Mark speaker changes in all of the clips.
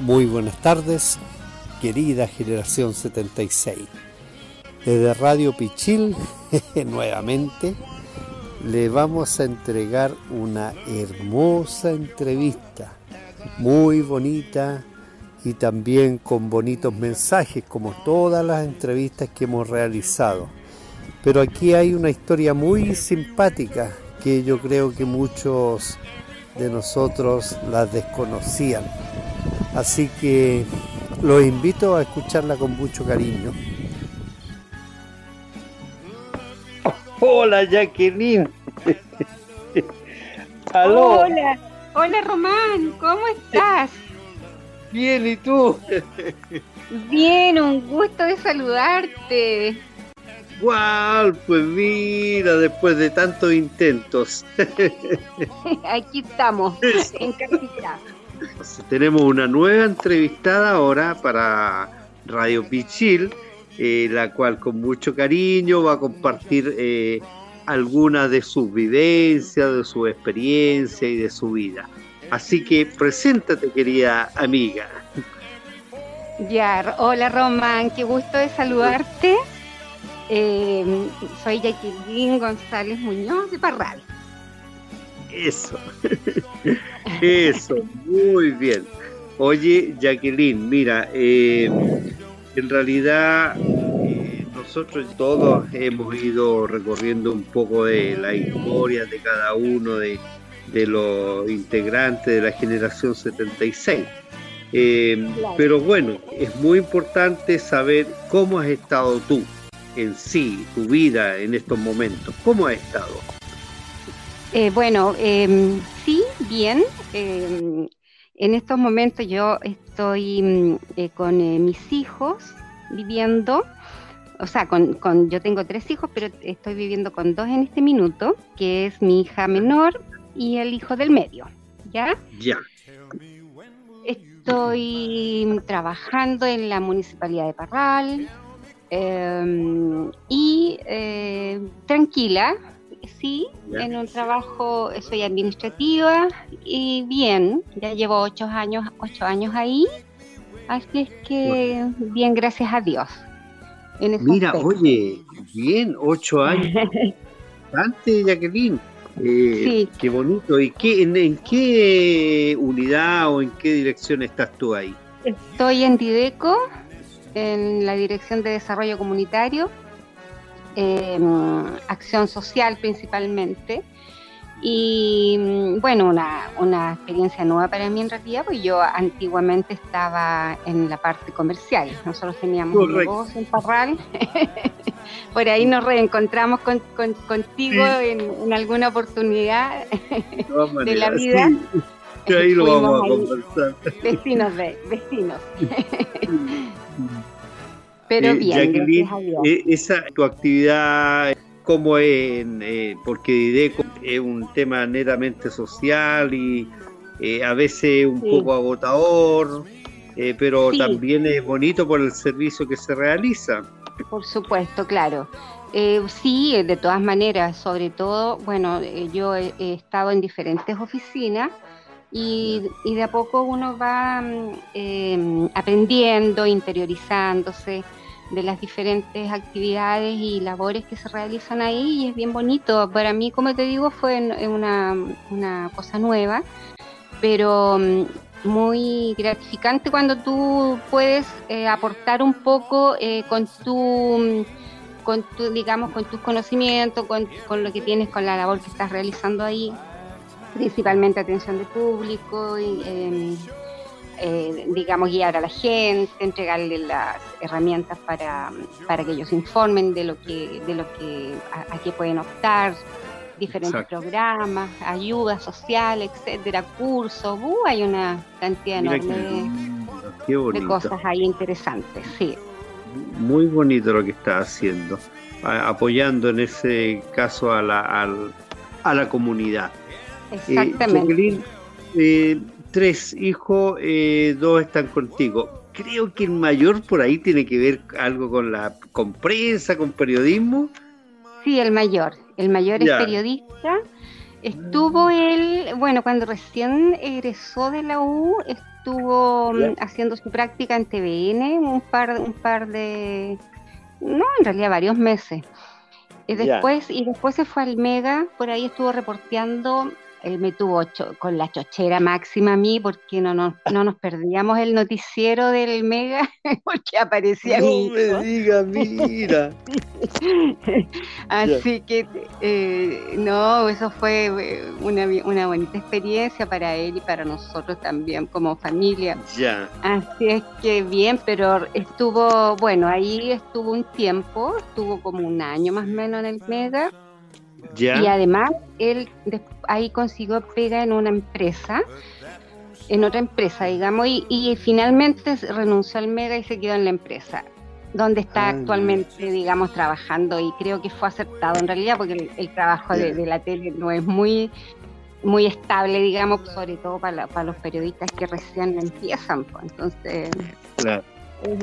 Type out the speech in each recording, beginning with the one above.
Speaker 1: Muy buenas tardes, querida generación 76. Desde Radio Pichil, nuevamente, le vamos a entregar una hermosa entrevista, muy bonita y también con bonitos mensajes, como todas las entrevistas que hemos realizado. Pero aquí hay una historia muy simpática que yo creo que muchos de nosotros las desconocían. Así que los invito a escucharla con mucho cariño.
Speaker 2: Hola Jacqueline.
Speaker 3: Hola, hola Román, ¿cómo estás?
Speaker 2: Bien, ¿y tú?
Speaker 3: Bien, un gusto de saludarte.
Speaker 2: ¡Guau! Pues mira, después de tantos intentos.
Speaker 3: Aquí estamos, en casita.
Speaker 2: Tenemos una nueva entrevistada ahora para Radio Pichil, eh, la cual con mucho cariño va a compartir eh, algunas de sus vivencias, de su experiencia y de su vida. Así que preséntate, querida amiga.
Speaker 3: Ya, hola Román, qué gusto de saludarte. Eh, soy Jacqueline González Muñoz de Parral.
Speaker 2: Eso, eso, muy bien. Oye, Jacqueline, mira, eh, en realidad eh, nosotros todos hemos ido recorriendo un poco de la historia de cada uno de, los integrantes de la generación 76. Pero bueno, es muy importante saber cómo has estado tú en sí, tu vida en estos momentos? ¿Cómo ha estado?
Speaker 3: Eh, bueno, em, sí, bien. Em, en estos momentos yo estoy mm, eh, con eh, mis hijos viviendo, o sea, con, con, yo tengo tres hijos, pero estoy viviendo con dos en este minuto, que es mi hija menor y el hijo del medio, ¿ya?
Speaker 2: Ya.
Speaker 3: Estoy trabajando en la municipalidad de Parral, Em, y eh, tranquila, sí, en un trabajo, soy administrativa y bien, ya llevo ocho años, ocho años ahí, así es que bien, gracias a Dios.
Speaker 2: Mira, oye, bien, ocho años. Antes, Jacqueline. Eh, sí. Qué bonito. ¿Y qué, en, qué unidad o en qué dirección estás tú ahí?
Speaker 3: Estoy en Dideco, en la Dirección de Desarrollo Comunitario, em, acción social principalmente. Y bueno, una, experiencia nueva para mí en realidad, porque yo antiguamente estaba en la parte comercial. Nosotros teníamos un negocio en Parral. Por ahí nos reencontramos contigo en, alguna oportunidad de, la vida.
Speaker 2: ahí lo vamos a conversar.
Speaker 3: Vecinos, vecinos. Pero eh, bien,
Speaker 2: eh, esa tu actividad como es, eh, porque IDECO es un tema netamente social y a veces un poco agotador, pero también es bonito por el servicio que se realiza.
Speaker 3: Por supuesto, claro. sí, de todas maneras, sobre todo, bueno, yo he, estado en diferentes oficinas y, de a poco uno va mm, aprendiendo, interiorizándose de las diferentes actividades y labores que se realizan ahí y es bien bonito. Para mí, como te digo, fue una, una cosa nueva, pero mm, muy gratificante cuando tú puedes eh, aportar un poco eh, con tu mm, con tu, digamos, con tus conocimientos, con, con, lo que tienes, con la labor que estás realizando ahí, principalmente atención de público y em, eh, digamos, guiar a la gente, entregarle las herramientas para, para, que ellos informen de lo que, de lo que a, qué pueden optar, diferentes programas, ayuda social, etcétera, cursos, uh, hay una cantidad enorme de, cosas ahí interesantes, sí.
Speaker 2: Muy bonito lo que está haciendo, apoyando en ese caso a la, a, la comunidad.
Speaker 3: Exactamente.
Speaker 2: Eh, tres hijos, eh, dos están contigo. Creo que el mayor por ahí tiene que ver algo con la con prensa, con periodismo.
Speaker 3: Sí, el mayor. El mayor es periodista. Estuvo él, bueno, cuando recién egresó de la U, estuvo mm, haciendo su práctica en TVN un par, un par de, no, en realidad varios meses. Y después, y después se fue al Mega, por ahí estuvo reporteando él me tuvo con la chochera máxima a mí porque no, no, no nos perdíamos el noticiero del Mega porque aparecía
Speaker 2: no me diga, mira.
Speaker 3: Así que eh, no, eso fue eh, una, una, bonita experiencia para él y para nosotros también como familia.
Speaker 2: Ya.
Speaker 3: Así es que bien, pero estuvo, bueno, ahí estuvo un tiempo, estuvo como un año más o menos en el Mega y además, él ahí consiguió pega en una empresa, en otra empresa, digamos, y, finalmente renunció al Mega y se quedó en la empresa, donde está ah, actualmente, digamos, trabajando y creo que fue aceptado en realidad porque el, trabajo de, la tele no es muy muy estable, digamos, sobre todo para, los periodistas que recién empiezan. Pues. Entonces, claro. Eh,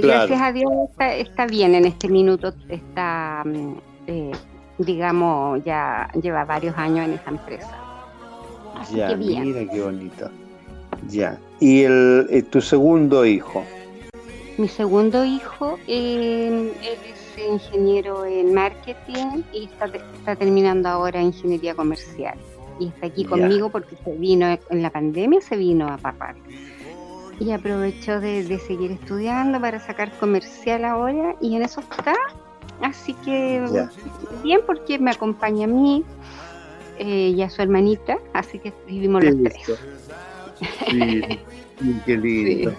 Speaker 3: gracias a Dios está, bien en este minuto, está mm, eh, digamos, ya lleva varios años en esa empresa.
Speaker 2: ya, mira qué bonito. Ya. ¿Y el, eh, tu segundo hijo?
Speaker 3: Mi segundo hijo, él es ingeniero en marketing y está, está terminando ahora ingeniería comercial. Y está aquí conmigo porque se vino en la pandemia, se vino a papar. Y aprovechó de, de seguir estudiando para sacar comercial ahora y en eso está Así que bien porque me acompaña a mí eh, y a su hermanita, así que vivimos los tres.
Speaker 2: Sí, qué lindo.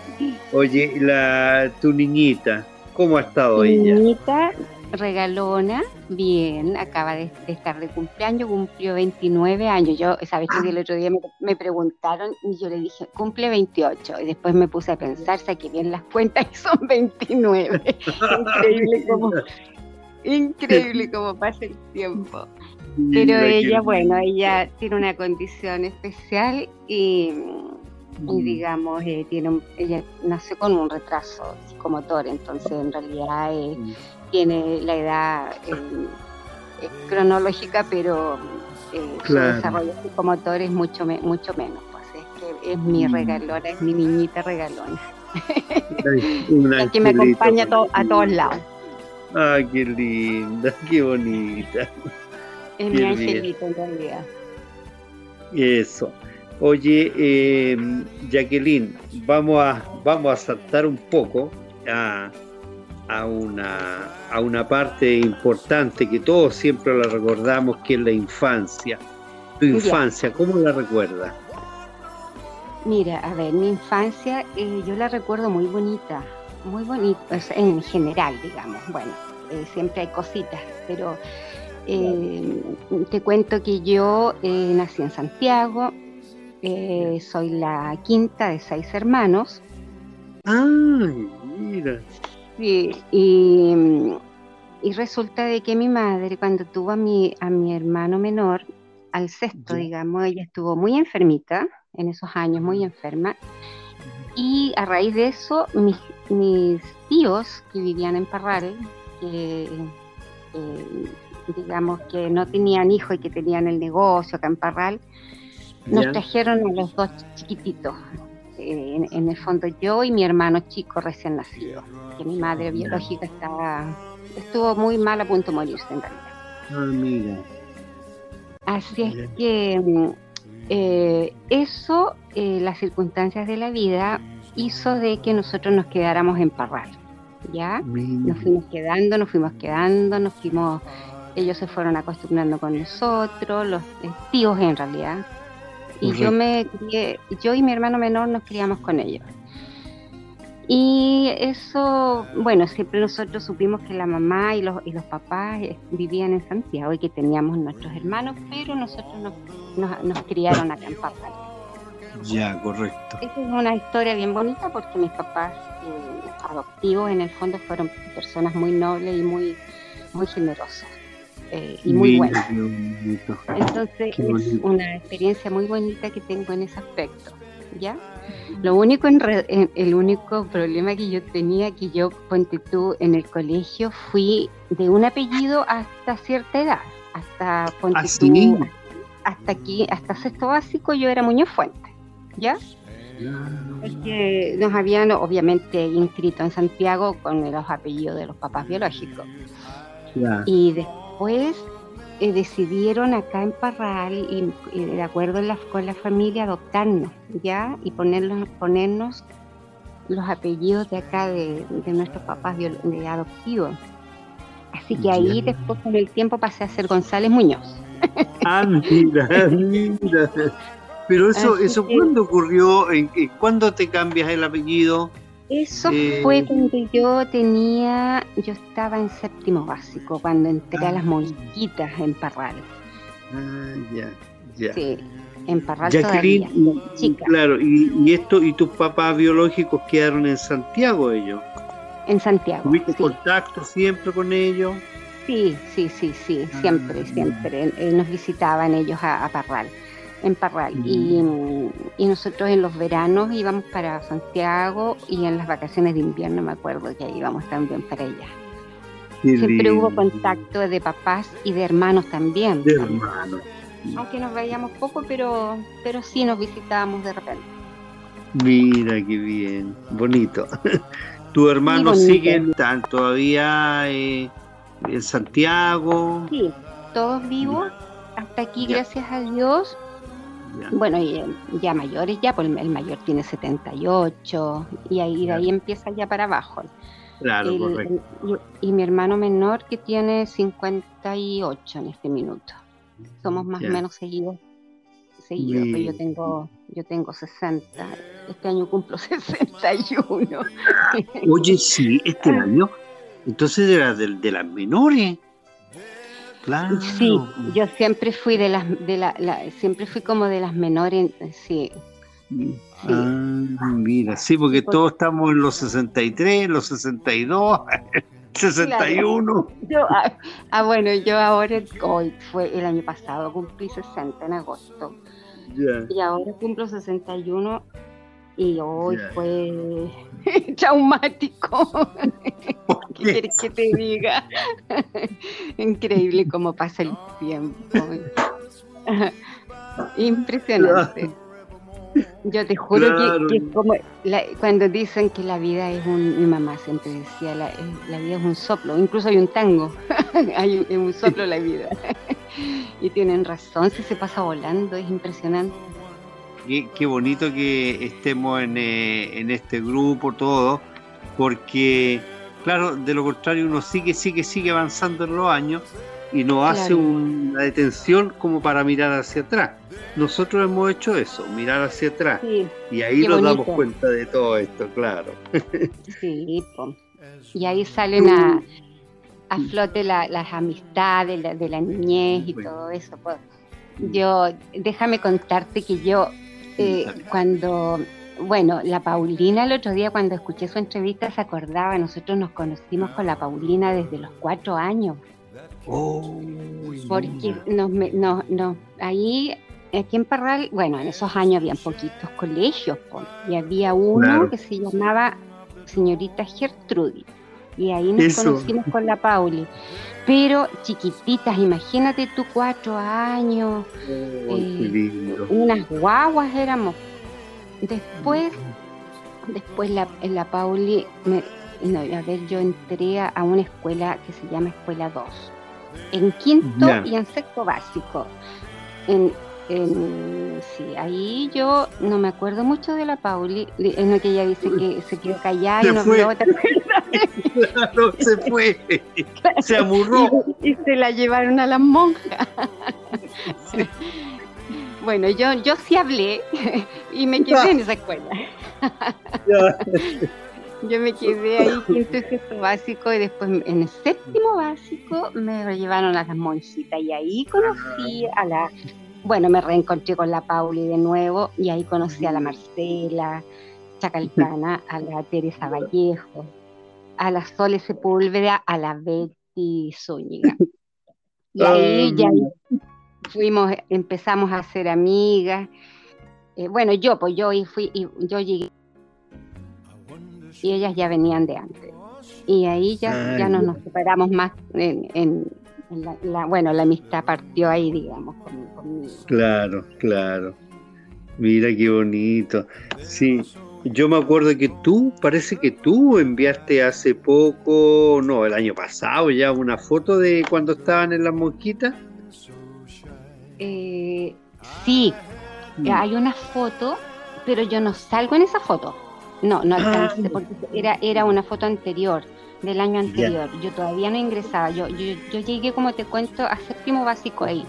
Speaker 2: Oye, la, tu niñita, ¿cómo ha estado ella?
Speaker 3: Mi niñita regalona, bien, acaba de, estar de cumpleaños, cumplió 29 años. Yo, sabes que el otro día me, preguntaron y yo le dije, cumple 28. Y después me puse a pensar, saqué bien las cuentas y son 29. Increíble cómo, Increíble cómo pasa el tiempo. Pero ella, bueno, ella tiene una condición especial y, mm. digamos, eh, tiene ella nació con un retraso psicomotor, entonces en realidad eh, mm. tiene la edad eh, cronológica, pero su desarrollo psicomotor es mucho, mucho menos. Pues es que es mi mm. regalona, es mi niñita regalona. la que me acompaña a todos lados.
Speaker 2: Ay, qué linda, qué bonita.
Speaker 3: Es mi angelito en realidad.
Speaker 2: Eso. Oye, eh, Jacqueline, vamos a, vamos a saltar un poco a, a, una, a una parte importante que todos siempre la recordamos, que es la infancia. Tu infancia, ¿cómo la recuerdas?
Speaker 3: Mira, a ver, mi infancia eh, yo la recuerdo muy bonita muy bonito, en general, digamos. Bueno, eh, siempre hay cositas, pero eh, te cuento que yo eh, nací en Santiago, soy la quinta de seis hermanos.
Speaker 2: ¡Ay, mira!
Speaker 3: Sí, y, resulta de que mi madre, cuando tuvo a mi, a mi hermano menor, al sexto, digamos, ella estuvo muy enfermita, en esos años muy enferma, y a raíz de eso, mis, mis tíos que vivían en Parral, que digamos que no tenían hijos y que tenían el negocio acá en Parral, nos trajeron a los dos chiquititos. Eh, en, el fondo yo y mi hermano chico recién nacido, que mi madre biológica estaba, estuvo muy mal a punto de morirse en realidad. Ah, Así es que mm, eh, eso, eh, las circunstancias de la vida, hizo de que nosotros nos quedáramos en Parral, ¿ya? Nos fuimos quedando, nos fuimos quedando, nos fuimos, ellos se fueron acostumbrando con nosotros, los tíos en realidad, y yo me crié, yo y mi hermano menor nos criamos con ellos. Y eso, bueno, siempre nosotros supimos que la mamá y los, y los papás eh, vivían en Santiago y que teníamos nuestros hermanos, pero nosotros nos, nos, criaron acá en Parral.
Speaker 2: Ya, correcto.
Speaker 3: Esa es una historia bien bonita porque mis papás eh, adoptivos en el fondo fueron personas muy nobles y muy, muy generosas. Eh, y muy buenas. Entonces es una experiencia muy bonita que tengo en ese aspecto. ¿Ya? Lo único, en el único problema que yo tenía, que yo, ponte tú, en el colegio fui de un apellido hasta cierta edad, hasta, ponte
Speaker 2: ¿Ah, tú,
Speaker 3: hasta aquí, hasta sexto básico yo era Muñoz Fuente, ¿ya? Porque nos habían obviamente inscrito en Santiago con los apellidos de los papás biológicos. Y después eh, decidieron acá en Parral, y, de acuerdo con la familia, adoptarnos, ¿ya? Y ponernos, ponernos los apellidos de acá de, nuestros papás de adoptivos. Así que ahí después con el tiempo pasé a ser González Muñoz.
Speaker 2: Ah, mira, mira. Pero eso, eso ¿cuándo ocurrió? ¿En, ¿Cuándo te cambias el apellido?
Speaker 3: Eso eh, fue cuando yo tenía, yo estaba en séptimo básico, cuando entré a las ah. mosquitas en Parral.
Speaker 2: Ah, ya, ya.
Speaker 3: Sí, en Parral Jacqueline,
Speaker 2: chica. Claro, y, esto, ¿y tus papás biológicos quedaron en Santiago ellos?
Speaker 3: En Santiago.
Speaker 2: ¿Tuviste contacto siempre con ellos?
Speaker 3: Sí, sí, sí, sí, siempre, ah. siempre. Eh, nos visitaban ellos a Parral en Parral. Mm. Y, nosotros en los veranos íbamos para Santiago y en las vacaciones de invierno me acuerdo que íbamos también para allá. Siempre hubo contacto de papás y de hermanos también.
Speaker 2: De hermanos.
Speaker 3: Aunque nos veíamos poco, pero, pero sí nos visitábamos de repente.
Speaker 2: Mira qué bien, bonito. ¿Tus hermanos siguen están todavía eh, en Santiago?
Speaker 3: Sí, todos vivos. Hasta aquí, gracias a Dios, bueno, y ya mayores ya, pues el mayor tiene 78 y ahí de ahí empieza ya para abajo.
Speaker 2: Claro, correcto.
Speaker 3: y, mi hermano menor que tiene 58 en este minuto. Somos más o menos seguidos. Seguidos, pues yo tengo yo tengo 60. Este año cumplo 61.
Speaker 2: Oye, sí, este año. Entonces era de, de las menores.
Speaker 3: Sí, yo siempre fui de las, de la, siempre fui como de las menores, sí.
Speaker 2: Ah, mira, sí, porque todos estamos en los 63, los 62, 61.
Speaker 3: Yo, ah, ah, bueno, yo ahora, hoy fue el año pasado, cumplí 60 en agosto. Y ahora cumplo 61 y hoy fue traumático. ¿Qué quieres que te diga? Increíble cómo pasa el tiempo. Impresionante. Yo te juro que, como cuando dicen que la vida es un, mi mamá siempre decía, la, la vida es un soplo, incluso hay un tango, hay un, un soplo la vida. y tienen razón, si se pasa volando, es impresionante.
Speaker 2: Qué, bonito que estemos en, eh, en este grupo, todo, porque, claro, de lo contrario uno sigue, sigue, sigue avanzando en los años y no hace una detención como para mirar hacia atrás. Nosotros hemos hecho eso, mirar hacia atrás. y ahí nos damos cuenta de todo esto, claro.
Speaker 3: Sí, y ahí salen a, a flote las amistades de la, niñez y todo eso. Yo, déjame contarte que yo eh, cuando, bueno, la Paulina el otro día cuando escuché su entrevista se acordaba, nosotros nos conocimos con la Paulina desde los cuatro años.
Speaker 2: Oh,
Speaker 3: porque nos, nos, ahí, aquí en Parral, bueno, en esos años habían poquitos colegios, y había uno que se llamaba señorita Gertrudis, y ahí nos conocimos con la Pauli pero chiquititas, imagínate tú cuatro años, eh, unas guaguas éramos. Después, después la, la Pauli, no, a ver, yo entré a una escuela que se llama Escuela 2, en quinto y en sexto básico. En, sí, ahí yo no me acuerdo mucho de la Pauli, en lo que ella dice que se quedó callada y no
Speaker 2: me claro, se fue, se amurró.
Speaker 3: Y, se la llevaron a las monjas. Bueno, yo, yo sí hablé y me quedé en esa escuela. Yo me quedé ahí quinto y sexto básico y después en el séptimo básico me llevaron a las monjitas y ahí conocí a la, bueno, me reencontré con la Pauli de nuevo y ahí conocí a la Marcela Chacalcana, a la Teresa Vallejo, a la Sole Sepúlveda, a la Betty Zúñiga. Y ahí ya fuimos, empezamos a ser amigas. Eh, bueno, yo, pues yo fui, y yo llegué y ellas ya venían de antes. Y ahí ya, ya no nos separamos más en, la, bueno, la amistad partió ahí, digamos,
Speaker 2: Claro, claro. Mira qué bonito. Sí, yo me acuerdo que tú, parece que tú enviaste hace poco, no, el año pasado ya, una foto de cuando estaban en las mosquitas.
Speaker 3: Eh, sí, mm. hay una foto, pero yo no salgo en esa foto. No, no alcancé, ah. porque era, era una foto anterior, del año anterior. Yo todavía no ingresaba. Yo, yo, yo llegué, como te cuento, a séptimo básico ahí.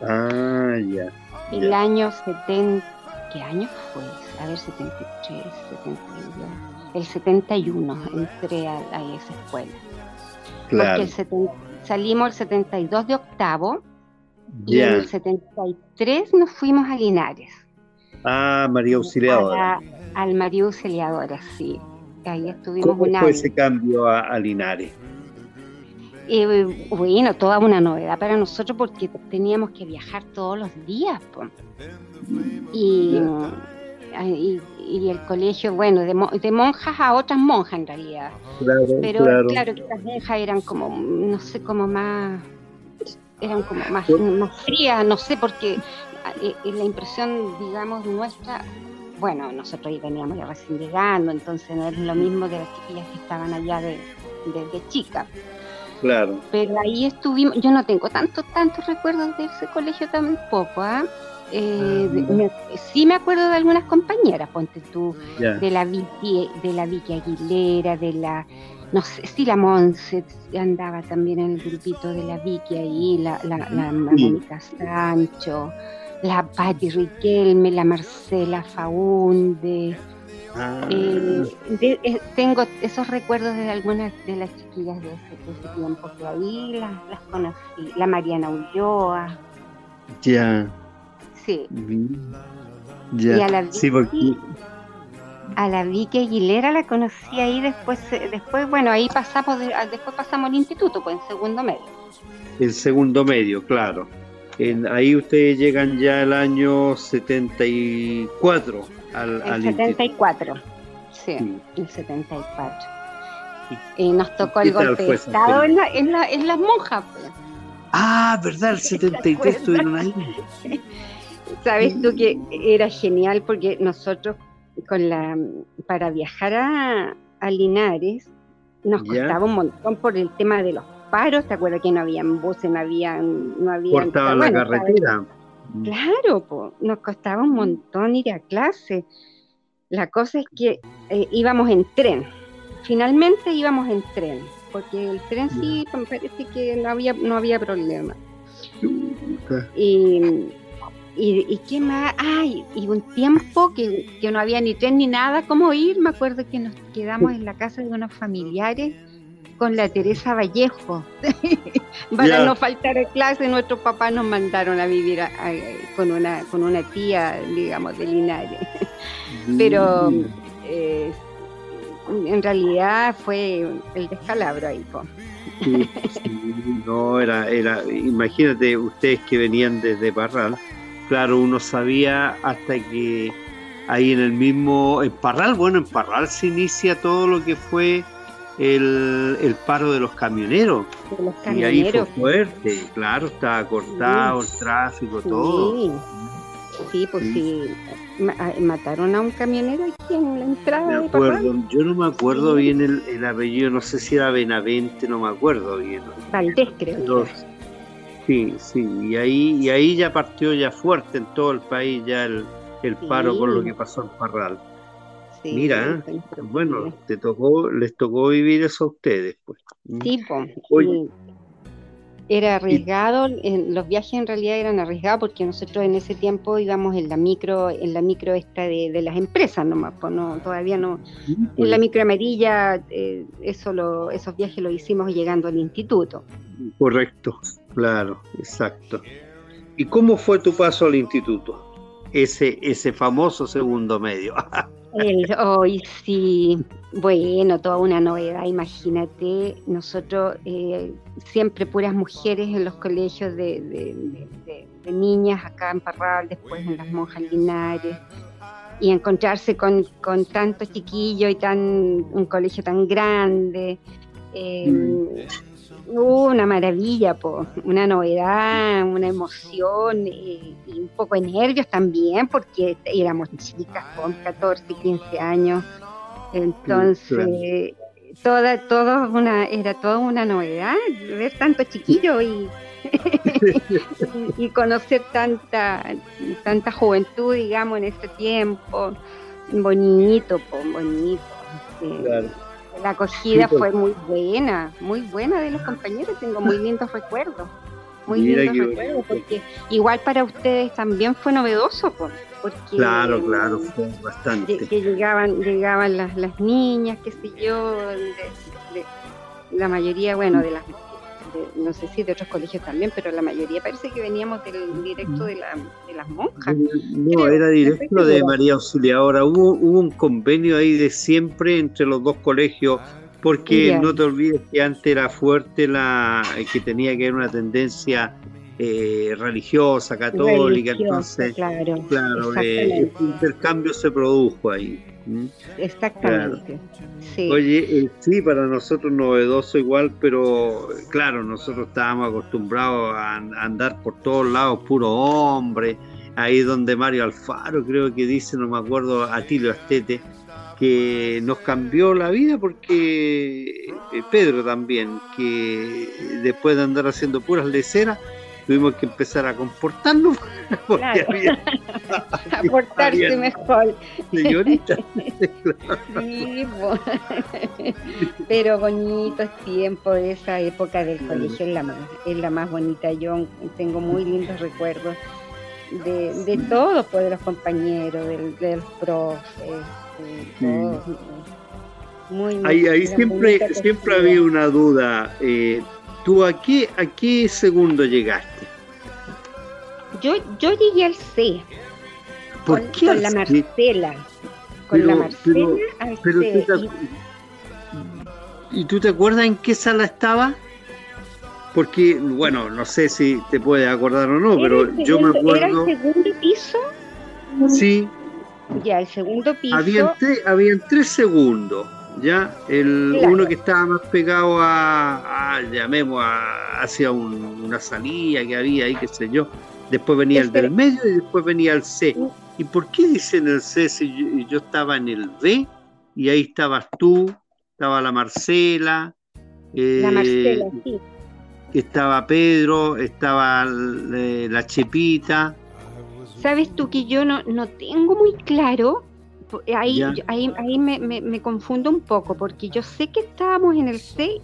Speaker 2: Ah, ya.
Speaker 3: El año 70, ¿qué año fue? A ver, 73, 72. El 71 entré a, esa escuela. Claro. Porque salimos el 72 de octavo y en el 73 nos fuimos a Linares.
Speaker 2: Ah, María Auxiliadora.
Speaker 3: al María Auxiliadora, sí. Ahí estuvimos
Speaker 2: ¿Cómo fue ese cambio a Linares?
Speaker 3: Eh, bueno, toda una novedad para nosotros porque teníamos que viajar todos los días. Y, el colegio, bueno, de, monjas a otras monjas en realidad. Pero claro. que las monjas eran como, no sé, como más, eran como más, más frías, no sé, porque eh, eh, la impresión, digamos, nuestra, bueno, nosotros ahí veníamos ya recién llegando, entonces no es lo mismo que las chiquillas que estaban allá de, de chicas.
Speaker 2: Claro.
Speaker 3: Pero ahí estuvimos, yo no tengo tantos, tantos recuerdos de ese colegio tampoco, ¿ah? Eh, ah. sí me acuerdo de algunas compañeras, ponte tú, de la Vicky, de la Vicky Aguilera, de la, no sé si la Monse andaba también en el grupito de la Vicky ahí, la, la, la Mónica Sancho, la Patti Riquelme, la Marcela Faunde, Ah. Eh, eh, tengo esos recuerdos de algunas de las chiquillas de ese, tiempo que ahí las, conocí. La Mariana Ulloa.
Speaker 2: Ya.
Speaker 3: Sí.
Speaker 2: Ya. Y a la Vicky,
Speaker 3: a la Vicky Aguilera la conocí ahí después, eh, después bueno, ahí pasamos, después pasamos al instituto, pues en segundo medio.
Speaker 2: El segundo medio, claro. En, ahí ustedes llegan ya al año 74 al,
Speaker 3: el 74, sí, el 74. Y nos tocó el golpe de Estado en, la, en, la, en, las monjas. Pues.
Speaker 2: Ah, ¿verdad? El 73 estuvieron ahí.
Speaker 3: Sabes tú que era genial porque nosotros con la para viajar a, a Linares nos costaba un montón por el tema de los paros, ¿te acuerdas que no habían buses, no habían... No habían
Speaker 2: Cortaban la carretera.
Speaker 3: Claro, nos costaba un montón ir a clase. La cosa es que eh, íbamos en tren. Finalmente íbamos en tren, porque el tren sí me parece que no había, no había problema. Y, y, qué más, ay, y un tiempo que, que no había ni tren ni nada, ¿cómo ir? Me acuerdo que nos quedamos en la casa de unos familiares con la Teresa Vallejo. Para no faltar a clase, nuestros papás nos mandaron a vivir con, una, con una tía, digamos, de Linares. Pero eh, en realidad fue el descalabro ahí.
Speaker 2: no, era, era, imagínate ustedes que venían desde Parral, claro, uno sabía hasta que ahí en el mismo, en Parral, bueno, en Parral se inicia todo lo que fue el, paro de los camioneros. Y ahí fue fuerte, claro, estaba cortado el tráfico, todo.
Speaker 3: Sí, pues sí, mataron a un camionero aquí en la entrada.
Speaker 2: Me acuerdo, yo no me acuerdo bien el, apellido, no sé si era Benavente, no me acuerdo bien.
Speaker 3: Valdés, creo.
Speaker 2: Sí, sí, y ahí, y ahí ya partió ya fuerte en todo el país ya el, el paro por lo que pasó en Parral. Mira, bueno, te tocó, les tocó vivir eso a ustedes, pues.
Speaker 3: Mm. Sí, pues. Era arriesgado, los viajes en realidad eran arriesgados porque nosotros en ese tiempo íbamos en la micro, en la micro esta de, las empresas nomás, pues no, todavía no, en la micro amarilla, eh, eso lo, esos viajes los hicimos llegando al instituto.
Speaker 2: Correcto, claro, exacto. ¿Y cómo fue tu paso al instituto? Ese, ese famoso segundo medio.
Speaker 3: hoy sí, bueno, toda una novedad, imagínate, nosotros eh, siempre puras mujeres en los colegios de, niñas acá en Parral, después en las monjas linares, y encontrarse con, con tantos chiquillos y tan un colegio tan grande. Em, una maravilla, po. una novedad, una emoción eh, y un poco de nervios también, porque éramos chicas con 14, 15 años. Entonces, toda, todo una, era toda una novedad ver tanto chiquillo y, y, conocer tanta, tanta juventud, digamos, en ese tiempo. Bonito, bonito. La acogida fue muy buena, muy buena de los compañeros, tengo muy lindos recuerdos. Muy lindos recuerdos, porque igual para ustedes también fue novedoso, pues porque
Speaker 2: claro, claro, fue bastante.
Speaker 3: Que llegaban, llegaban las, las niñas, qué sé yo, la mayoría, bueno, de las no sé si de otros colegios también, pero la mayoría parece que veníamos del directo de, la, de las monjas.
Speaker 2: No, era directo de María Auxiliadora. Hubo, hubo un convenio ahí de siempre entre los dos colegios, porque no te olvides que antes era fuerte la que tenía que haber una tendencia eh, religiosa, católica, entonces, claro, claro eh, el intercambio se produjo ahí.
Speaker 3: Exactamente.
Speaker 2: Oye, eh, sí, para nosotros novedoso igual, pero claro, nosotros estábamos acostumbrados a, andar por todos lados, puro hombre, ahí donde Mario Alfaro creo que dice, no me acuerdo, Atilio Astete, que nos cambió la vida porque Pedro también, que después de andar haciendo puras leceras, tuvimos que empezar a comportarnos porque había,
Speaker 3: a portarse mejor.
Speaker 2: señorita
Speaker 3: sí, pero bonito tiempo de esa época del colegio es la más es la más bonita. Yo tengo muy lindos recuerdos de, de todos pues de los compañeros de, los profes de todos
Speaker 2: muy, ahí, ahí siempre siempre había una duda eh, ¿Tú a qué, a qué segundo llegaste?
Speaker 3: Yo, yo llegué al C.
Speaker 2: ¿Por
Speaker 3: con,
Speaker 2: qué?
Speaker 3: Con la Marcela. Con la Marcela al C.
Speaker 2: ¿Y tú te acuerdas en qué sala estaba? Porque, bueno, no sé si te puedes acordar o no, pero yo me acuerdo. ¿Era
Speaker 3: el segundo piso?
Speaker 2: Sí.
Speaker 3: Ya, el segundo piso.
Speaker 2: Habían, habían tres segundos ya el uno que estaba más pegado a, llamemos a, hacia una salida que había ahí qué sé yo. Después venía el del medio y después venía el C. Uh. y por qué dicen el C si yo, estaba en el B y ahí estabas tú estaba la Marcela
Speaker 3: la Marcela eh, sí.
Speaker 2: estaba Pedro estaba eh, la Chepita.
Speaker 3: Sabes tú que yo no, no tengo muy claro ahí, ahí, ahí me, me, confundo un poco, porque yo sé que estábamos en el C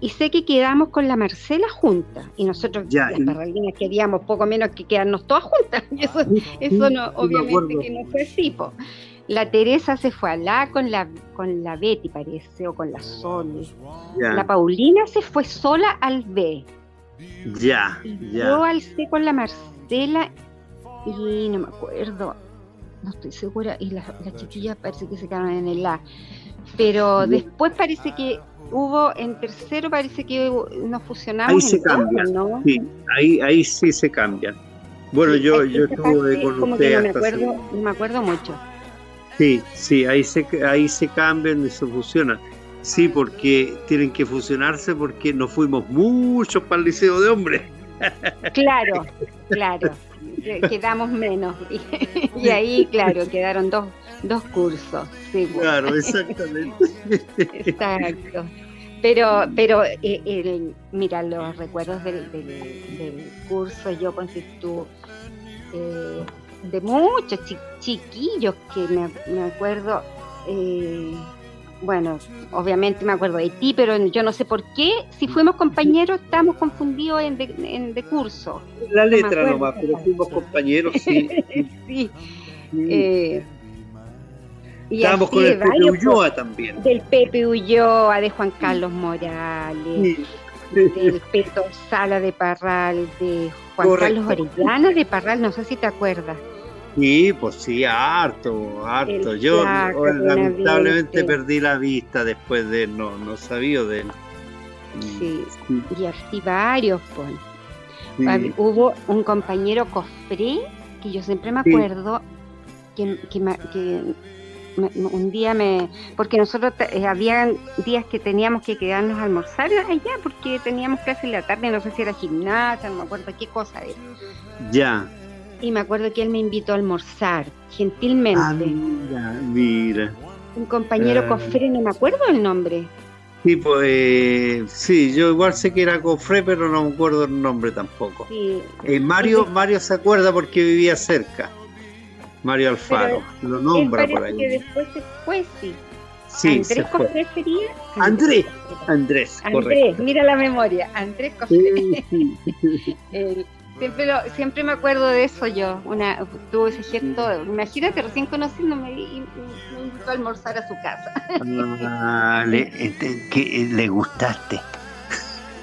Speaker 3: y sé que quedamos con la Marcela junta y nosotros las parralinas queríamos poco menos que quedarnos todas juntas y eso, eso no obviamente que no fue así la Teresa se fue a la con la con la Betty parece o con la Sony la Paulina se fue sola al B.
Speaker 2: Ya ya.
Speaker 3: yo al C con la Marcela y no me acuerdo no estoy segura, y las, chiquillas parece que se quedaron en el A. Pero después parece que hubo, en tercero parece que nos fusionamos.
Speaker 2: Ahí se cambian, ¿no? Sí, ahí, ahí sí se cambian. Bueno, yo, yo estuve con usted
Speaker 3: no me, acuerdo, me acuerdo mucho.
Speaker 2: Sí, sí, ahí se, ahí se cambian y se fusionan. Sí, porque tienen que fusionarse porque nos fuimos muchos para el liceo de hombres.
Speaker 3: Claro, claro quedamos menos. Y, ahí, claro, quedaron dos, dos cursos.
Speaker 2: Sí, claro, exactamente.
Speaker 3: Exacto. Pero, pero eh, mira, los recuerdos del, del, curso, yo tú, eh, de muchos chiquillos que me, me acuerdo, eh, bueno, obviamente me acuerdo de ti, pero yo no sé por qué, si fuimos compañeros, estamos confundidos en de, en de curso.
Speaker 2: La letra nomás, pero fuimos compañeros, sí.
Speaker 3: sí. Eh,
Speaker 2: Estábamos con el Pepe Ulloa también.
Speaker 3: Del Pepe Ulloa, de Juan Carlos Morales, del Peto Sala de Parral, de Juan Carlos Orellana de Parral, no sé si te acuerdas.
Speaker 2: Sí, pues sí, harto, harto. Yo lamentablemente perdí la vista después de no, no sabía de él.
Speaker 3: Sí, y así varios, pues. Hubo un compañero cofré, que yo siempre me acuerdo, que, que, un día me, porque nosotros eh, habían días que teníamos que quedarnos a almorzar allá porque teníamos clase en la tarde, no sé si era gimnasia, no me acuerdo qué cosa era.
Speaker 2: Ya.
Speaker 3: Y me acuerdo que él me invitó a almorzar, gentilmente. Ah,
Speaker 2: mira, mira.
Speaker 3: Un compañero ah. cofre, no me acuerdo el nombre.
Speaker 2: Sí, pues sí, yo igual sé que era cofre, pero no me acuerdo el nombre tampoco. Sí. Eh, Mario, Mario se acuerda porque vivía cerca. Mario Alfaro, lo nombra por ahí.
Speaker 3: que después se fue, sí.
Speaker 2: Sí,
Speaker 3: Andrés Cofre sería.
Speaker 2: Andrés, Andrés,
Speaker 3: Andrés, mira la memoria, Andrés Cofre. siempre, lo, siempre me acuerdo de eso yo, una, tuvo ese gesto, imagínate recién conociéndome y, me invitó a almorzar a su casa.
Speaker 2: Ah, le, que, le gustaste.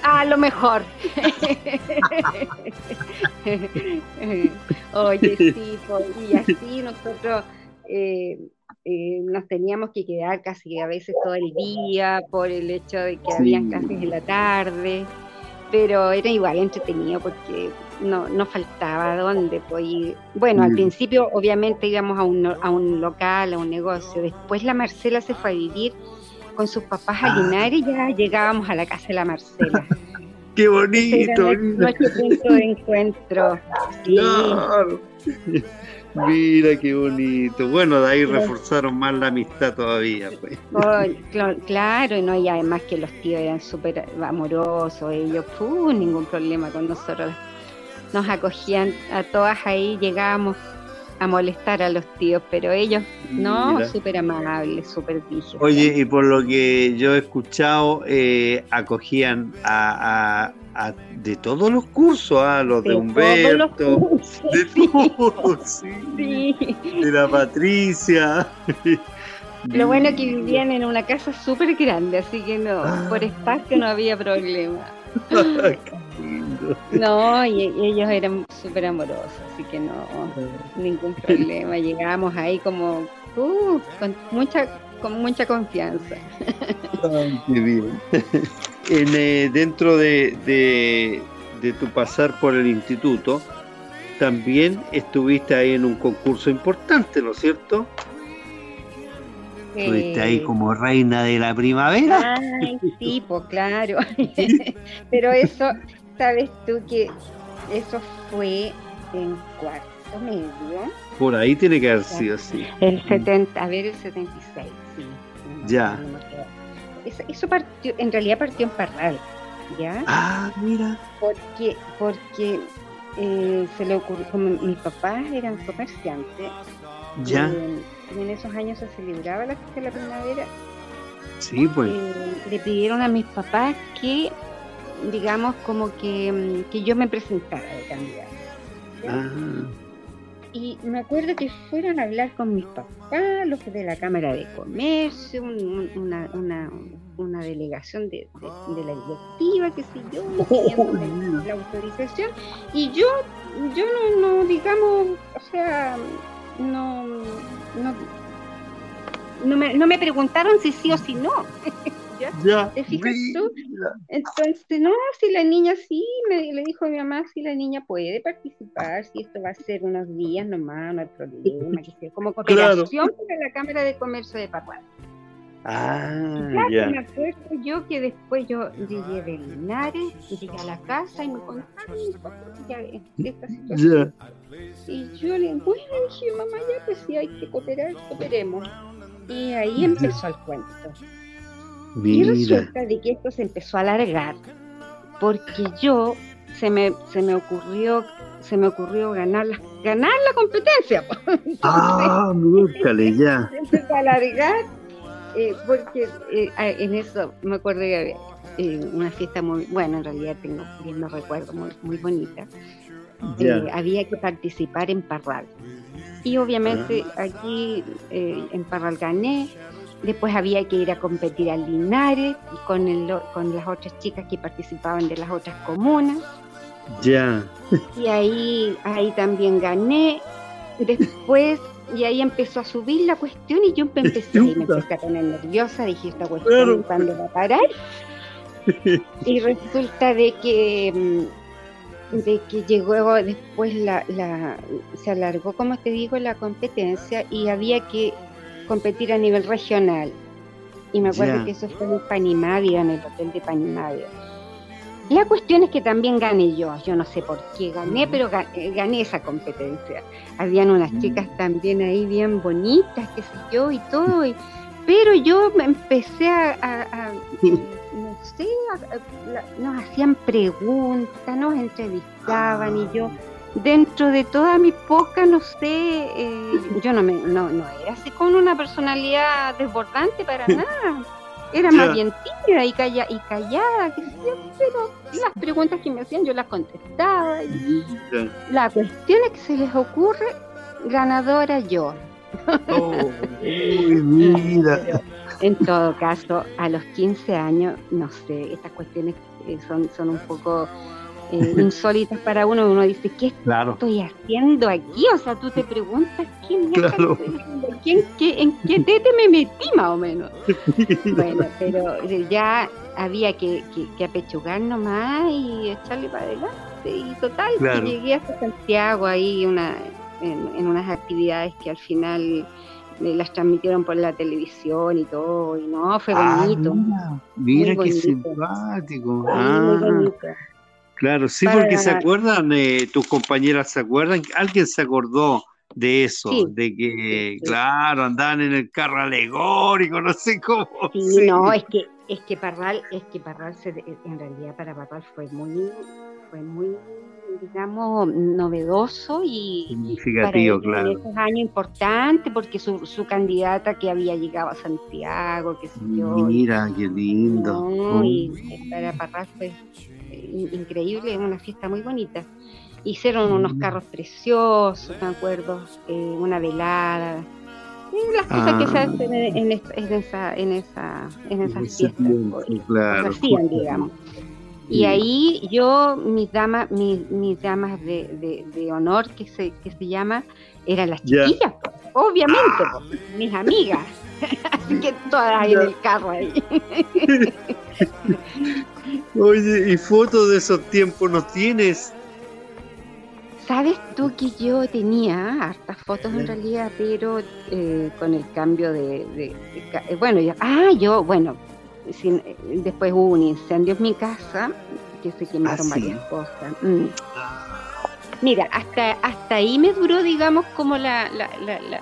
Speaker 3: A lo mejor. Oye, sí, y así nosotros eh, eh, nos teníamos que quedar casi a veces todo el día por el hecho de que habían clases en la tarde, pero era igual entretenido porque no, no faltaba dónde pues. Bueno, al mm. principio obviamente íbamos a un, a un local, a un negocio, después la Marcela se fue a vivir con sus papás a ah. Linares y ya llegábamos a la casa de la Marcela.
Speaker 2: ¡Qué bonito!
Speaker 3: Nuestro punto de encuentro.
Speaker 2: Mira qué bonito. Bueno, de ahí reforzaron más la amistad todavía. Pues.
Speaker 3: claro, y no, y además que los tíos eran súper amorosos, ellos, ningún problema con nosotros. Nos acogían a todas ahí, llegábamos a molestar a los tíos, pero ellos no, súper amables, súper dijos.
Speaker 2: Oye, y por lo que yo he escuchado, eh, acogían a, de todos los cursos, a ¿ah? los de, Humberto, de todos, sí, de la Patricia.
Speaker 3: Lo bueno es que vivían en una casa súper grande, así que no, por ah. espacio no había problema. No, y, ellos eran súper amorosos, así que no, ningún problema. Llegamos ahí como uh, con mucha con mucha confianza.
Speaker 2: qué bien. Eh, dentro de, de, tu pasar por el instituto, también estuviste ahí en un concurso importante, ¿no es cierto? Estuviste ahí eh, como reina de la primavera.
Speaker 3: Ay, sí, pues claro. Pero eso, sabes tú que eso fue en cuarto medio.
Speaker 2: Por ahí tiene que haber sido, sí.
Speaker 3: El 70, a ver, el 76, sí.
Speaker 2: Ya.
Speaker 3: Eso, partió, en realidad partió en Parral, ¿ya?
Speaker 2: Ah, mira.
Speaker 3: Porque, porque eh, se le ocurrió, como mis papás eran comerciantes,
Speaker 2: ya.
Speaker 3: Eh, y en esos años se celebraba la fiesta de la primavera.
Speaker 2: Sí, pues.
Speaker 3: Eh, le pidieron a mis papás que digamos, como que, mm, que yo me presentara de candidato. Ah. Y me acuerdo que fueron a hablar con mis papás, los de la Cámara de Comercio, una, una, una, delegación de, de, la directiva, qué sé yo, la, autorización. Y yo, yo no, no, digamos, o sea, no, no, no me, no me preguntaron si sí o si no.
Speaker 2: ¿Ya?
Speaker 3: ¿Te fijas tú? Entonces, no, si la niña sí, me, le dijo a mi mamá, si la niña puede participar, si esto va a ser unos días nomás, no hay problema, que sea, como cooperación para la Cámara de Comercio de Papá.
Speaker 2: Ah,
Speaker 3: ya. me acuerdo yo que después yo llegué de Linares, llegué a la casa y me contaron esta situación. Y yo le bueno, dije, mamá, ya pues si hay que cooperar, cooperemos. Y ahí empezó el cuento. Y resulta de que esto se empezó a alargar porque yo se me, se me ocurrió se me ocurrió ganar la, ganar la competencia.
Speaker 2: ah, búscale ya.
Speaker 3: Se empezó a alargar eh, porque eh, en eso me acuerdo que había eh, una fiesta muy, bueno, en realidad tengo bien no recuerdo, muy, muy bonita. había que participar en Parral. Y obviamente ah. aquí en Parral gané, Después había que ir a competir al Linares con, el, con las otras chicas que participaban de las otras comunas.
Speaker 2: Ya.
Speaker 3: Y ahí, ahí también gané. Después, y ahí empezó a subir la cuestión y yo empecé, me empecé a poner nerviosa. Dije, esta cuestión, ¿cuándo va a parar? y resulta de que mm, de que llegó después la, la se alargó como te digo la competencia y había que competir a nivel regional. Y me acuerdo que eso fue en Panimavia, en el hotel de Panimavia. La cuestión es que también gané yo, yo no sé por qué gané, pero eh, gané esa competencia. Habían unas chicas también ahí bien bonitas, qué sé yo, y todo, pero yo me empecé a, no sé, nos hacían preguntas, nos entrevistaban y yo dentro de toda mi poca, no sé, eh, yo no, me, no, no era así con una personalidad desbordante para nada. Era más bien tímida y, calla, y callada, pero las preguntas que me hacían yo las contestaba. Y la cuestión es que se les ocurre ganadora yo.
Speaker 2: Oh, mira.
Speaker 3: En todo caso, a los 15 años, no sé, estas cuestiones eh, son, son un poco eh, insólitas para uno. Uno dice, ¿qué estoy haciendo aquí? O sea, tú te preguntas, ¿qué claro. ¿En qué tete me metí más o menos? bueno, pero ya había que, que, apechugar nomás y echarle para adelante. Y total, llegué hasta Santiago ahí una, en, unas actividades que al final las transmitieron por la televisión y todo, y no, fue ah, bonito.
Speaker 2: mira, qué simpático. Ah. Claro, sí, porque se acuerdan, eh, tus compañeras se acuerdan, alguien se acordó de eso, de que, claro, andaban en el carro alegórico, no sé cómo.
Speaker 3: Sí, no, es que, es que Parral, es que Parral en realidad para Parral fue muy, fue muy, digamos, novedoso y
Speaker 2: significativo, claro. En
Speaker 3: esos años importante porque su, su candidata que había llegado a Santiago, que sé yo.
Speaker 2: Mira, qué lindo.
Speaker 3: No, y para Parral fue increíble, una fiesta muy bonita. Hicieron unos carros preciosos, me acuerdo, eh, una velada, las cosas que se ah. hacen en, en, esa, en, esa, en esas fiestas,
Speaker 2: claro,
Speaker 3: hacían, digamos. Y ahí yo, mis damas, mis, mis damas de, de, honor, que se, que se llama, eran las chiquillas, obviamente, mis amigas. Así que todas ahí en el carro ahí.
Speaker 2: Oye, ¿y fotos de esos tiempos no tienes?
Speaker 3: Sabes tú que yo tenía hartas fotos en realidad, pero eh, con el cambio de, eh, bueno, ya, ah, yo, bueno, eh, después hubo un incendio en mi casa que se quemaron ¿Ah, varias cosas. Mm. Mira, hasta hasta ahí me duró, digamos, como la, la, la, la,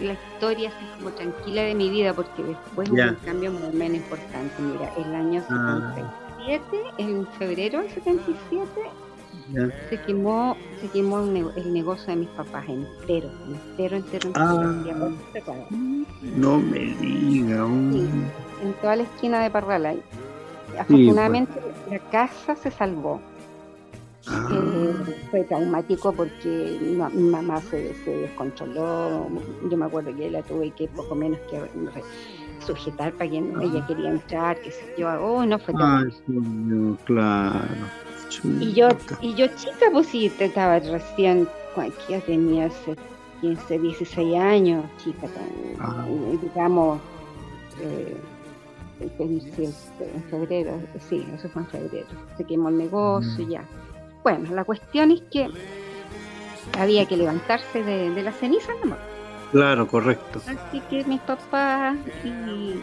Speaker 3: historia así como tranquila de mi vida, porque después hubo un cambio muy menos importante. Mira, el año 77, ah. en febrero del 77 se quemó, se quemó el, negocio de mis papás entero, entero, entero, entero.
Speaker 2: Ah, no me diga.
Speaker 3: en toda la esquina de Parral. Afortunadamente la casa se salvó. Ah. Eh, fue traumático porque mi mamá se, descontroló. Yo me acuerdo que la tuve que poco menos que sujetar para que ella ah. quería entrar, que se yo, oh, no fue
Speaker 2: tan. claro.
Speaker 3: Y yo, y yo chica, pues sí, estaba recién, ya tenía 15, 16 años, chica, ah. digamos, eh, en febrero, sí, eso fue en febrero, se quemó el negocio, ya. Bueno, la cuestión es que había que levantarse de, la ceniza nomás.
Speaker 2: Claro, correcto.
Speaker 3: Así que mis papás y,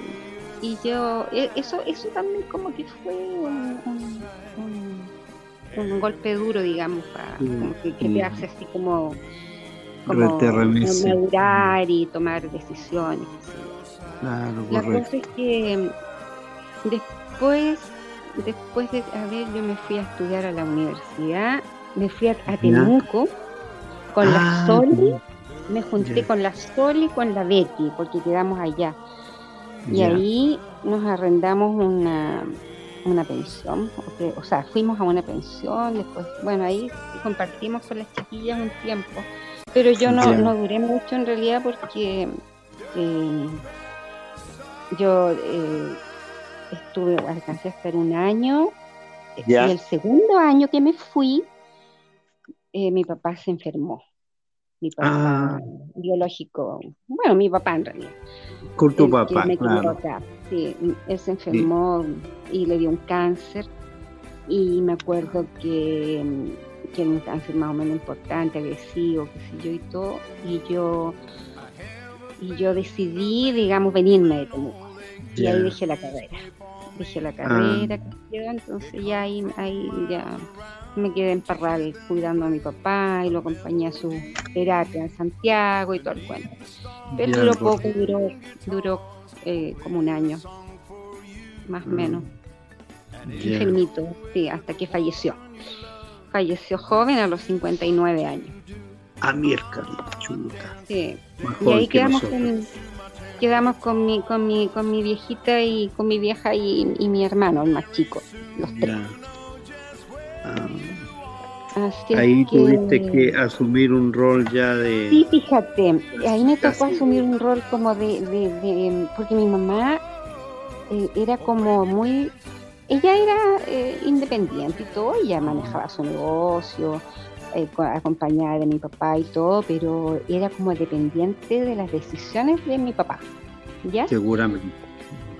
Speaker 3: y yo, e, eso, eso también como que fue un un golpe duro, digamos, para que, te hace así como, como madurar y tomar decisiones. La cosa es que después, después de, a ver, yo me fui a estudiar a la universidad, me fui a, Temuco con la ah, Soli, me junté con la Soli y con la Betty, porque quedamos allá. Y ahí nos arrendamos una, una pensión, o, sea, fuimos a una pensión, después, bueno, ahí compartimos con las chiquillas un tiempo, pero yo no, no duré mucho en realidad porque eh, yo eh, estuve, alcancé a estar un año, y el segundo año que me fui, eh, mi papá se enfermó mi papá ah. biológico, bueno, mi papá en realidad.
Speaker 2: Con tu papá, claro.
Speaker 3: Sí, él se enfermó y le dio un cáncer y me acuerdo que, que era un cáncer más o menos importante, agresivo, qué sé yo y todo, y yo y yo decidí, digamos, venirme de Temuco. Y ahí dejé la carrera. Dejé la carrera, ah. entonces ya ahí, ahí ya me quedé en Parral cuidando a mi papá y lo acompañé a su terapia en Santiago y todo el cuento. Pero duró poco, duró, duró eh, como un año, más o mm. menos. Enfermito, sí, hasta que falleció. Falleció joven a los 59 años.
Speaker 2: A miércoles, chuta.
Speaker 3: Sí. y ahí quedamos con, quedamos con mi, con mi, con mi viejita y con mi vieja y, mi hermano, el más chico, los tres.
Speaker 2: Ah. ahí tuviste que asumir un rol ya de...
Speaker 3: Sí, fíjate, ahí me tocó asumir un rol como de... de, porque mi mamá eh, era como muy... Ella era eh, independiente y todo, ella manejaba su negocio, eh, acompañada de mi papá y todo, pero era como dependiente de las decisiones de mi papá. ¿Ya?
Speaker 2: Seguramente.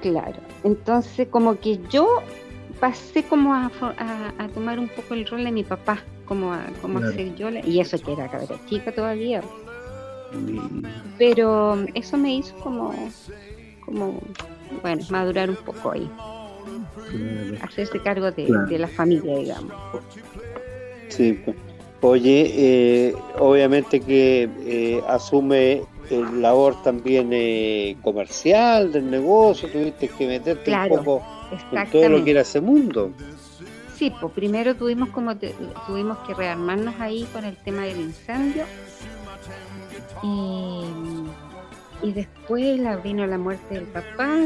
Speaker 3: Claro. Entonces, como que yo pasé como a, tomar un poco el rol de mi papá, como a como hacer yo, y eso que era cabra chica todavía. Pero eso me hizo como, como, bueno, madurar un poco ahí. Hacerse cargo de, de la familia, digamos.
Speaker 2: Sí, pues. Oye, eh, obviamente que eh, asume el labor también eh, comercial del negocio, tuviste que meterte un poco en todo lo que era ese mundo.
Speaker 3: Sí, pues primero tuvimos como tuvimos que rearmarnos ahí con el tema del incendio y, después la, vino la muerte del papá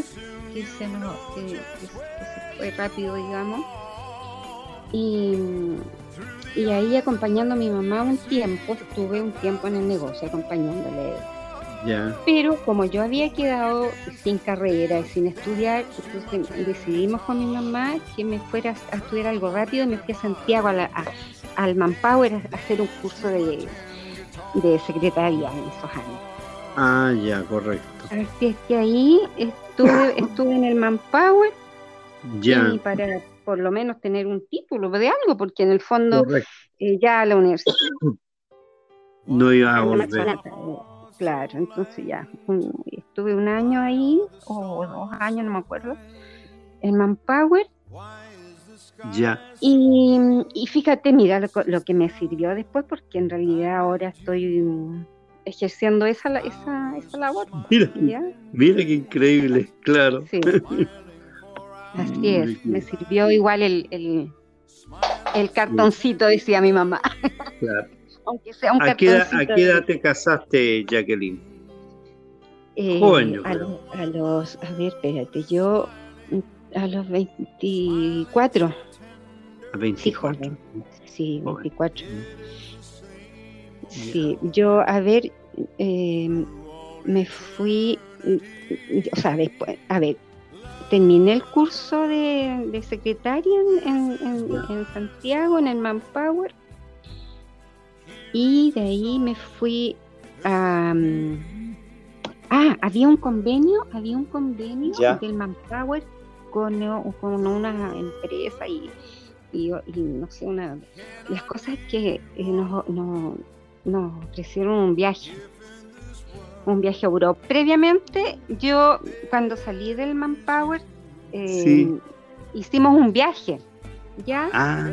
Speaker 3: que se, que se fue rápido, digamos, y y ahí acompañando a mi mamá un tiempo, estuve un tiempo en el negocio acompañándole. Pero como yo había quedado sin carrera y sin estudiar, entonces decidimos con mi mamá que me fuera a estudiar algo rápido y me fui a Santiago al Manpower a hacer un curso de, de secretaria en esos años.
Speaker 2: Ah, ya, correcto.
Speaker 3: Así es que ahí estuve, estuve en el Manpower. Ya. Y para por lo menos tener un título de algo, porque en el fondo eh, ya la universidad
Speaker 2: no iba a volver.
Speaker 3: Claro, entonces ya estuve un año ahí, o dos años, no me acuerdo, en Manpower.
Speaker 2: Ya.
Speaker 3: Y, fíjate, mira lo, que me sirvió después, porque en realidad ahora estoy ejerciendo esa, esa, esa labor.
Speaker 2: Mira, mira qué increíble, claro. Sí.
Speaker 3: Así es, me sirvió igual el, el, el cartoncito, decía mi mamá.
Speaker 2: Claro. Aunque sea un ¿A cartoncito. ¿A qué edad te casaste, Jacqueline?
Speaker 3: Eh, Joven, a, a, los, a ver, espérate, yo a los 24.
Speaker 2: A 24.
Speaker 3: Sí, 24. Sí, yo, a ver, eh, me fui, o sea, después, a ver, terminé el curso de, secretaria en, Santiago, en el Manpower, y de ahí me fui a... ah, había un convenio, había un convenio del Manpower con, con una empresa y, no sé, una... Las cosas que eh, nos, nos ofrecieron un viaje un viaje a Europa. Previamente, yo cuando salí del Manpower, eh, hicimos un viaje, ¿ya?
Speaker 2: Ah,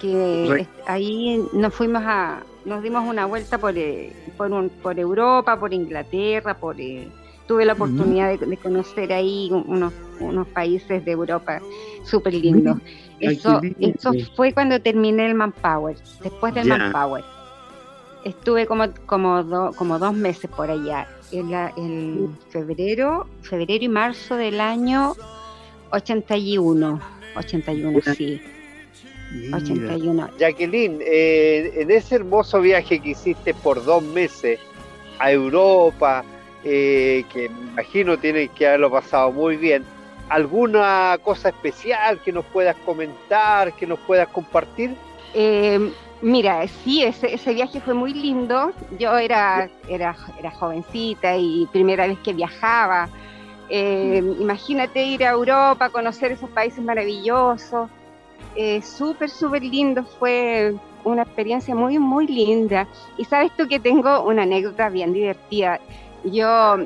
Speaker 3: que ahí nos fuimos a, nos dimos una vuelta por, eh, por, por Europa, por Inglaterra, por... Eh, tuve la oportunidad de, conocer ahí unos, unos países de Europa súper lindos. Eso, eso fue cuando terminé el Manpower, después del Manpower. Estuve como, como, como dos meses por allá, en, febrero, febrero y marzo del año 81. 81, sí. 81.
Speaker 2: Jacqueline, eh, en ese hermoso viaje que hiciste por dos meses a Europa, eh, que me imagino tienes que haberlo pasado muy bien, ¿alguna cosa especial que nos puedas comentar, que nos puedas compartir?
Speaker 3: Eh, Mira, sí, ese, ese viaje fue muy lindo. Yo era, era, era jovencita y primera vez que viajaba. Eh, imagínate ir a Europa, conocer esos países maravillosos. Eh, súper, súper lindo. Fue una experiencia muy, muy linda. Y sabes tú que tengo una anécdota bien divertida. yo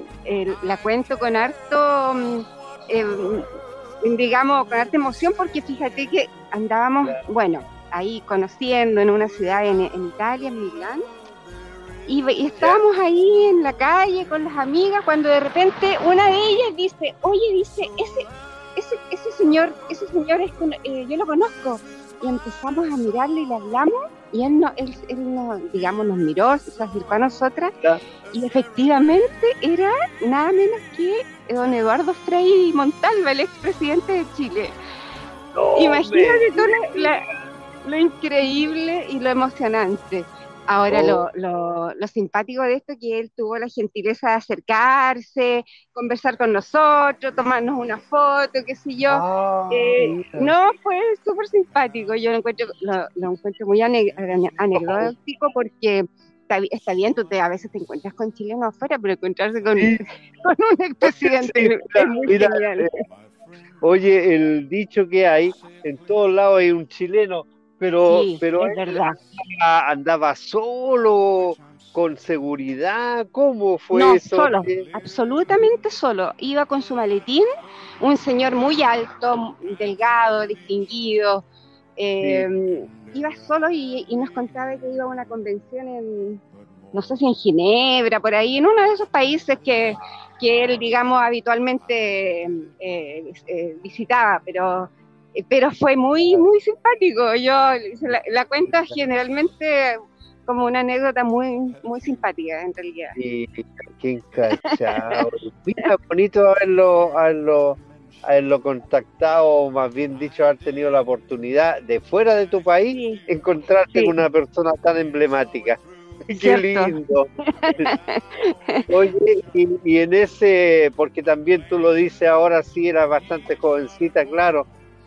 Speaker 3: la cuento con harto, mm, em, digamos, con harta emoción porque fíjate que andábamos, bueno, ahí conociendo en una ciudad en, Italia, en Milán, y, y, estábamos ahí en la calle con las amigas cuando de repente una de ellas dice, oye, dice, ese, ese, ese señor, ese señor es, eh, yo lo conozco. Y empezamos a mirarle y le hablamos y él, no, él, él digamos, nos miró, se acercó a nosotras y efectivamente era nada menos que don Eduardo Frei Montalva, el expresidente de Chile. Imagínate todo lo increíble y lo emocionante. Ahora oh. lo, lo, simpático de esto es que él tuvo la gentileza de acercarse, conversar con nosotros, tomarnos una foto, qué sé yo. Ah, eh, no, fue súper simpático. Yo lo encuentro, lo, encuentro muy anecdótico porque está, bien, tú te, a veces te encuentras con chilenos afuera, pero encontrarse con, con un expresidente es muy genial. Eh,
Speaker 2: oye, el dicho que hay, en todos lados hay un chileno pero, pero Andaba, solo, con seguridad, ¿cómo fue
Speaker 3: no,
Speaker 2: eso?
Speaker 3: Solo, absolutamente solo. Iba con su maletín, un señor muy alto, delgado, distinguido. Em, iba solo y, nos contaba que iba a una convención en, no sé si en Ginebra, por ahí, en uno de esos países que, que él, digamos, habitualmente eh, eh, visitaba, pero pero fue muy, muy simpático. Yo la, cuento generalmente como una anécdota muy, muy simpática en realidad.
Speaker 2: Sí, qué encachado. Mira, bonito haberlo, haberlo, haberlo contactado, más bien dicho, haber tenido la oportunidad de fuera de tu país encontrarte con una persona tan emblemática. Qué lindo. Oye, y, y, en ese, porque también tú lo dices ahora, sí, era bastante jovencita, claro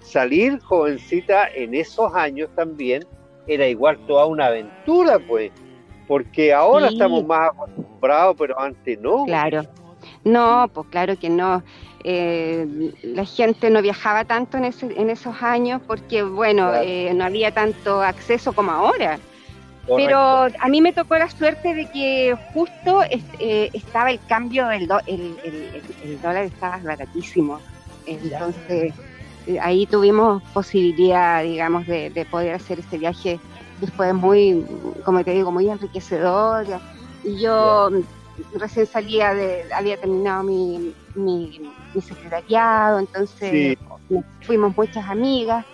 Speaker 2: salir jovencita en esos años también era igual toda una aventura, pues, porque ahora estamos más acostumbrados, pero antes no.
Speaker 3: Claro, no, pues claro que no. Eh, la gente no viajaba tanto en, ese, en esos años porque, bueno, eh, no había tanto acceso como ahora. Pero a mí me tocó la suerte de que justo eh, estaba el cambio del el, el, dólar, estaba baratísimo. Entonces, ahí tuvimos posibilidad, digamos, de, poder hacer este viaje después muy, como te digo, muy enriquecedor. Y yo recién salía de, había terminado mi, mi, secretariado, entonces fuimos muchas amigas.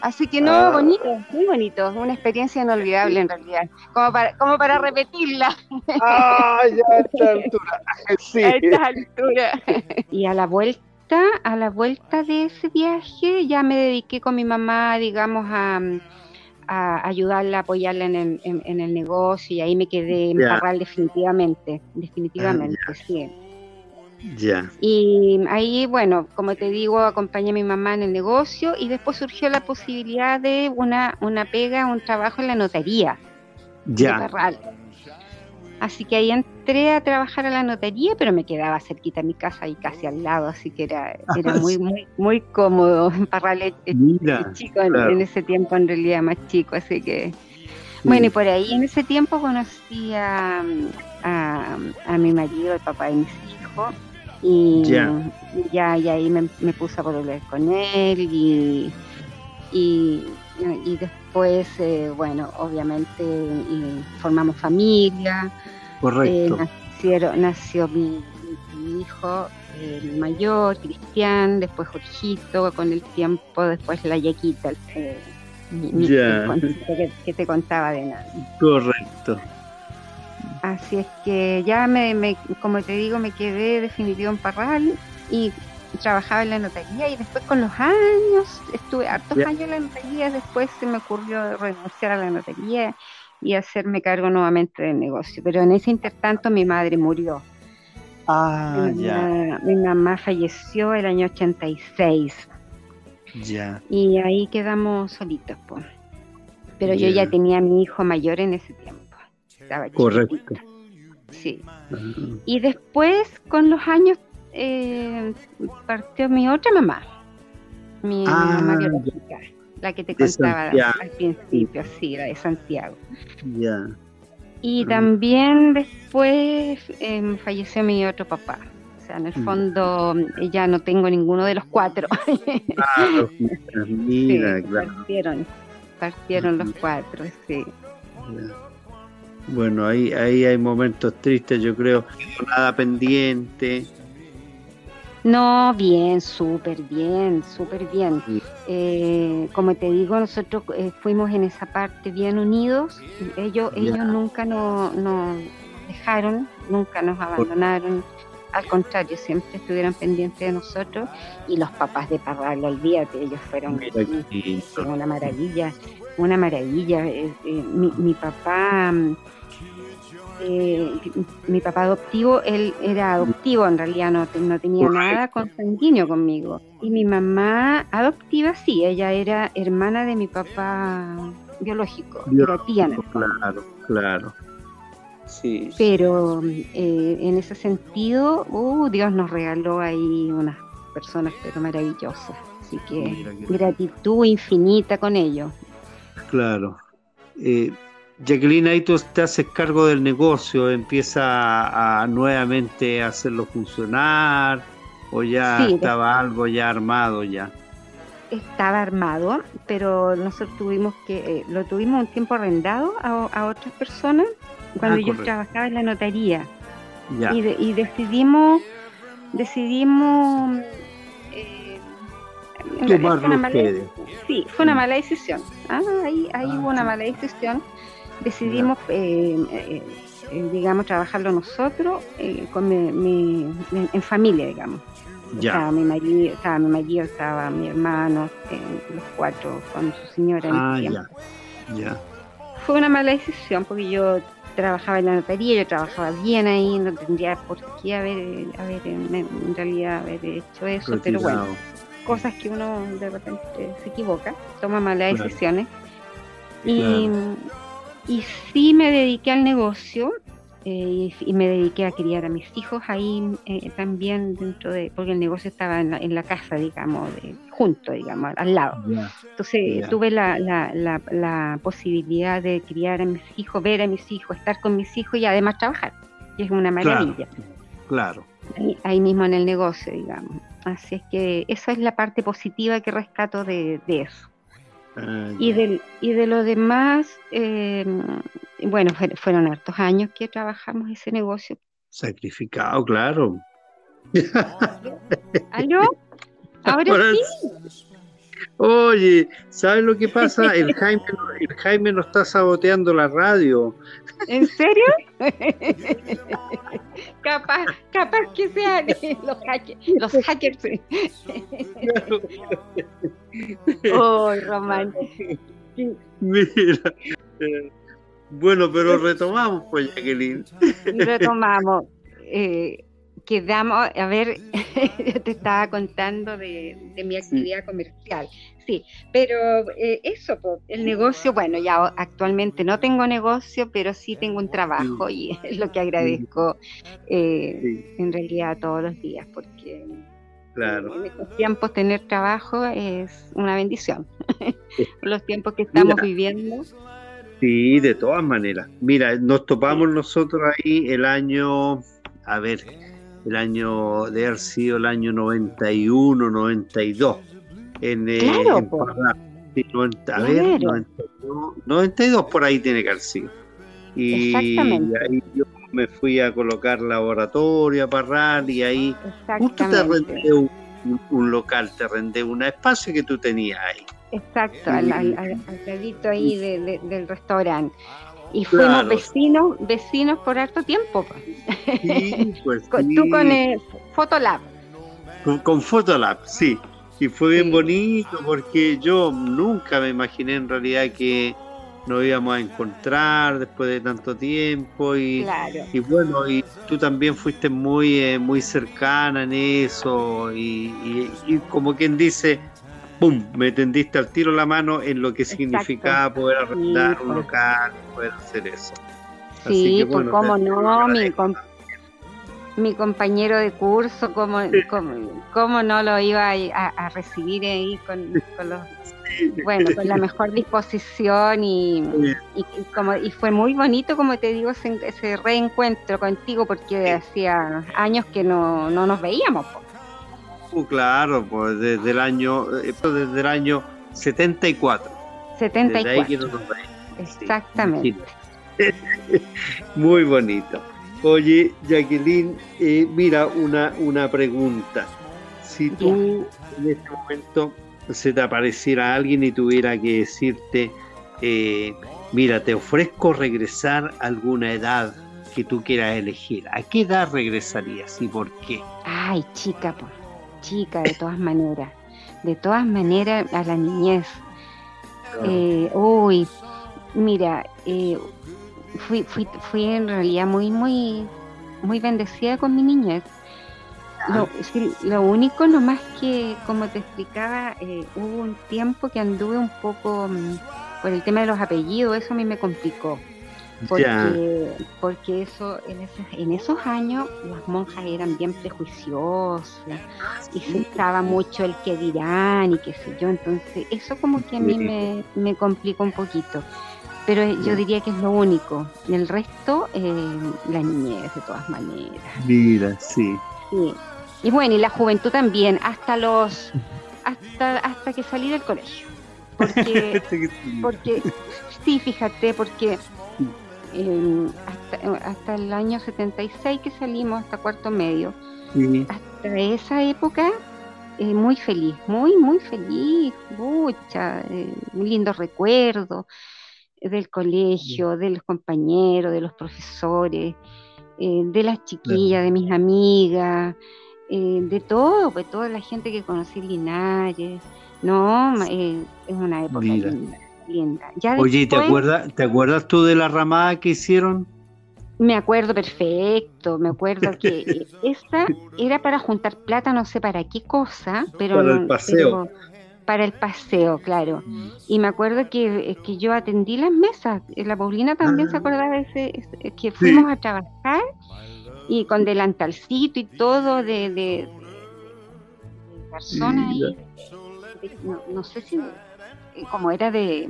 Speaker 3: Así que no, ah. bonito, muy bonito, una experiencia inolvidable en realidad, como para, como para repetirla.
Speaker 2: Ah, ya a esta altura. Sí.
Speaker 3: A esta altura. Y a la vuelta a la vuelta de ese viaje, ya me dediqué con mi mamá, digamos, a, ayudarla, apoyarla en el, en, el, negocio y ahí me quedé en Parral definitivamente, definitivamente, ah, sí.
Speaker 2: Ya.
Speaker 3: Y ahí, bueno, como te digo, acompañé a mi mamá en el negocio y después surgió la posibilidad de una, una pega, un trabajo en la notaría.
Speaker 2: Ya. De Parral.
Speaker 3: Así que ahí entré a trabajar a la notaría, pero me quedaba cerquita de mi casa y casi al lado, así que era, era muy, muy, muy cómodo. Parral chico en, ese tiempo, en realidad más chico, así que. Bueno, y por ahí en ese tiempo conocí a, a, mi marido, el papá de mis hijos, y ya, y ahí me, me puse a volver con él y, y, y después, eh, bueno, obviamente formamos familia.
Speaker 2: Correcto.
Speaker 3: Eh, nació mi, hijo el mayor, Cristian, después Jorgito, con el tiempo, después la Yaquita, eh, que, te contaba de nada.
Speaker 2: Correcto.
Speaker 3: Así es que ya me, me, como te digo, me quedé definitivo en Parral y trabajaba en la notaría y después con los años, estuve hartos años en la notaría, después se me ocurrió renunciar a la notaría y hacerme cargo nuevamente del negocio. Pero en ese intertanto mi madre murió.
Speaker 2: Ah,
Speaker 3: mi, mi mamá falleció el año 86.
Speaker 2: Ya.
Speaker 3: Y ahí quedamos solitos, pues. Pero yo ya tenía a mi hijo mayor en ese tiempo.
Speaker 2: Correcto.
Speaker 3: Sí. Y después, con los años, eh, partió mi otra mamá, mi ah, mamá la que te contaba al principio, sí, la de Santiago. Y también después em, falleció mi otro papá. O sea, en el fondo ya no tengo ninguno de los cuatro.
Speaker 2: Claro, mira, claro.
Speaker 3: Partieron, partieron los cuatro, sí.
Speaker 2: Bueno, ahí, ahí hay momentos tristes, yo creo. Nada pendiente.
Speaker 3: No, bien, súper bien, súper bien. Eh, como te digo, nosotros eh, fuimos en esa parte bien unidos. Ellos, ellos nunca nos, dejaron, nunca nos abandonaron. Al contrario, siempre estuvieron pendientes de nosotros. Y los papás de Parral, olvídate, ellos fueron una maravilla, una maravilla. Eh, mi, mi papá eh, mi papá adoptivo, él era adoptivo, en realidad no, no tenía nada consanguíneo conmigo. Y mi mamá adoptiva, sí, ella era hermana de mi papá biológico, era tía.
Speaker 2: Claro, claro. Sí.
Speaker 3: Pero eh, en ese sentido, uh, Dios nos regaló ahí unas personas pero maravillosas. Así que gratitud infinita con ellos.
Speaker 2: Claro. Eh, Jacqueline, ahí tú te haces cargo del negocio, empieza a, nuevamente a hacerlo funcionar o ya estaba algo ya armado ya.
Speaker 3: Estaba armado, pero nosotros tuvimos que, eh, lo tuvimos un tiempo arrendado a, otras personas cuando ah, yo trabajaba en la notaría. Y, decidimos, decidimos
Speaker 2: eh, ustedes.
Speaker 3: Sí, fue una mm. mala decisión. Ah, ahí, ahí hubo una mala decisión decidimos, eh, eh, eh, digamos, trabajarlo nosotros con mi, en familia, digamos. Estaba mi marido, estaba mi marido, estaba mi hermano, los cuatro con su señora.
Speaker 2: Ah, ya, ya.
Speaker 3: Fue una mala decisión porque yo trabajaba en la notaría, yo trabajaba bien ahí, no tendría por qué haber, haber en, realidad haber hecho eso, pero bueno, cosas que uno de repente se equivoca, toma malas decisiones. Y, y sí me dediqué al negocio eh, y, me dediqué a criar a mis hijos ahí eh, también dentro de, porque el negocio estaba en la, casa, digamos, de, junto, digamos, al lado. Entonces tuve la, la, la, posibilidad de criar a mis hijos, ver a mis hijos, estar con mis hijos y además trabajar, y es una maravilla.
Speaker 2: Claro.
Speaker 3: Ahí, mismo en el negocio, digamos. Así es que esa es la parte positiva que rescato de, de eso. Ah, y, del, y de lo demás, eh, bueno, fueron hartos años que trabajamos ese negocio.
Speaker 2: Sacrificado, claro.
Speaker 3: ¿Aló? Ahora sí.
Speaker 2: Oye, ¿sabes lo que pasa? El Jaime, el Jaime nos está saboteando la radio.
Speaker 3: ¿En serio? capaz, capaz que sean los hackers. Los hackers. oh, Román.
Speaker 2: Mira. Eh, bueno, pero retomamos, pues, Jacqueline.
Speaker 3: Retomamos. Eh, quedamos, a ver, te estaba contando de, mi actividad comercial. Sí, pero eh, eso, el negocio, bueno, ya actualmente no tengo negocio, pero sí tengo un trabajo y es lo que agradezco eh, en realidad todos los días, porque
Speaker 2: claro.
Speaker 3: en estos tiempos tener trabajo es una bendición. los tiempos que estamos viviendo.
Speaker 2: Sí, de todas maneras. Mira, nos topamos nosotros ahí el año, a ver, el año de haber sido el año 91, 92. En, eh, claro, en a ver, 92, por ahí tiene que haber sido. Y ahí yo me fui a colocar laboratorio a Parral y ahí justo te rendé un, local, te rendé un espacio que tú tenías ahí.
Speaker 3: Exacto, al, al, ladito ahí del restaurante. Y fuimos vecinos, vecinos por harto tiempo.
Speaker 2: Sí, pues
Speaker 3: Tú con el Photolab.
Speaker 2: Con, con Photolab, sí. Y fue bien bonito porque yo nunca me imaginé en realidad que nos íbamos a encontrar después de tanto tiempo y, y bueno y tú también fuiste muy eh, muy cercana en eso y, y, como quien dice ¡pum! Me tendiste al tiro la mano en lo que significaba poder arrendar un local, poder hacer eso.
Speaker 3: Sí, pues cómo no, mi, mi, compañero de curso, cómo, cómo, no lo iba a, recibir ahí con, los bueno, con la mejor disposición y, como, y fue muy bonito, como te digo, ese, reencuentro contigo porque hacía años que no, no nos veíamos.
Speaker 2: Uh, claro, pues desde el año, eh, desde el año 74.
Speaker 3: 74. Exactamente.
Speaker 2: Muy bonito. Oye, Jacqueline, eh, mira, una, una pregunta. Si tú en este momento se te apareciera alguien y tuviera que decirte, eh, mira, te ofrezco regresar a alguna edad que tú quieras elegir, ¿a qué edad regresarías y por qué?
Speaker 3: Ay, chica, por, chica, de todas maneras. De todas maneras, a la niñez. Eh, uy, mira, eh, fui, fui, fui en realidad muy, muy, muy bendecida con mi niñez. Lo, lo único nomás que, como te explicaba, eh, hubo un tiempo que anduve un poco mm, por el tema de los apellidos, eso a mí me complicó. Porque, porque eso en, esos años las monjas eran bien prejuiciosas y se usaba mucho el que dirán y qué sé yo, entonces eso como que a mí me, me complicó un poquito pero yo diría que es lo único. Y el resto, eh, la niñez, de todas maneras.
Speaker 2: Mira, sí.
Speaker 3: Sí. Y bueno, y la juventud también, hasta los hasta hasta que salí del colegio. Porque, porque sí, fíjate, porque hasta, el año 76 que salimos, hasta cuarto medio, hasta esa época, eh, muy feliz, muy, muy feliz, mucha, eh, muy lindo recuerdo del colegio, de los compañeros, de los profesores, eh, de las chiquillas, de mis amigas, eh, de todo, pues toda la gente que conocí Linares. No, es una época linda.
Speaker 2: Oye, ¿te, acuerdas, ¿te acuerdas tú de la ramada que hicieron?
Speaker 3: Me acuerdo perfecto, me acuerdo que esta era para juntar plata, no sé para qué cosa, pero...
Speaker 2: Para el paseo
Speaker 3: para el paseo, claro. Mm. Y me acuerdo que, que yo atendí las mesas. La Paulina también se ah. acordaba de ese, que fuimos a trabajar y con delantalcito y todo de, de, personas ahí. no, sé si, como era de,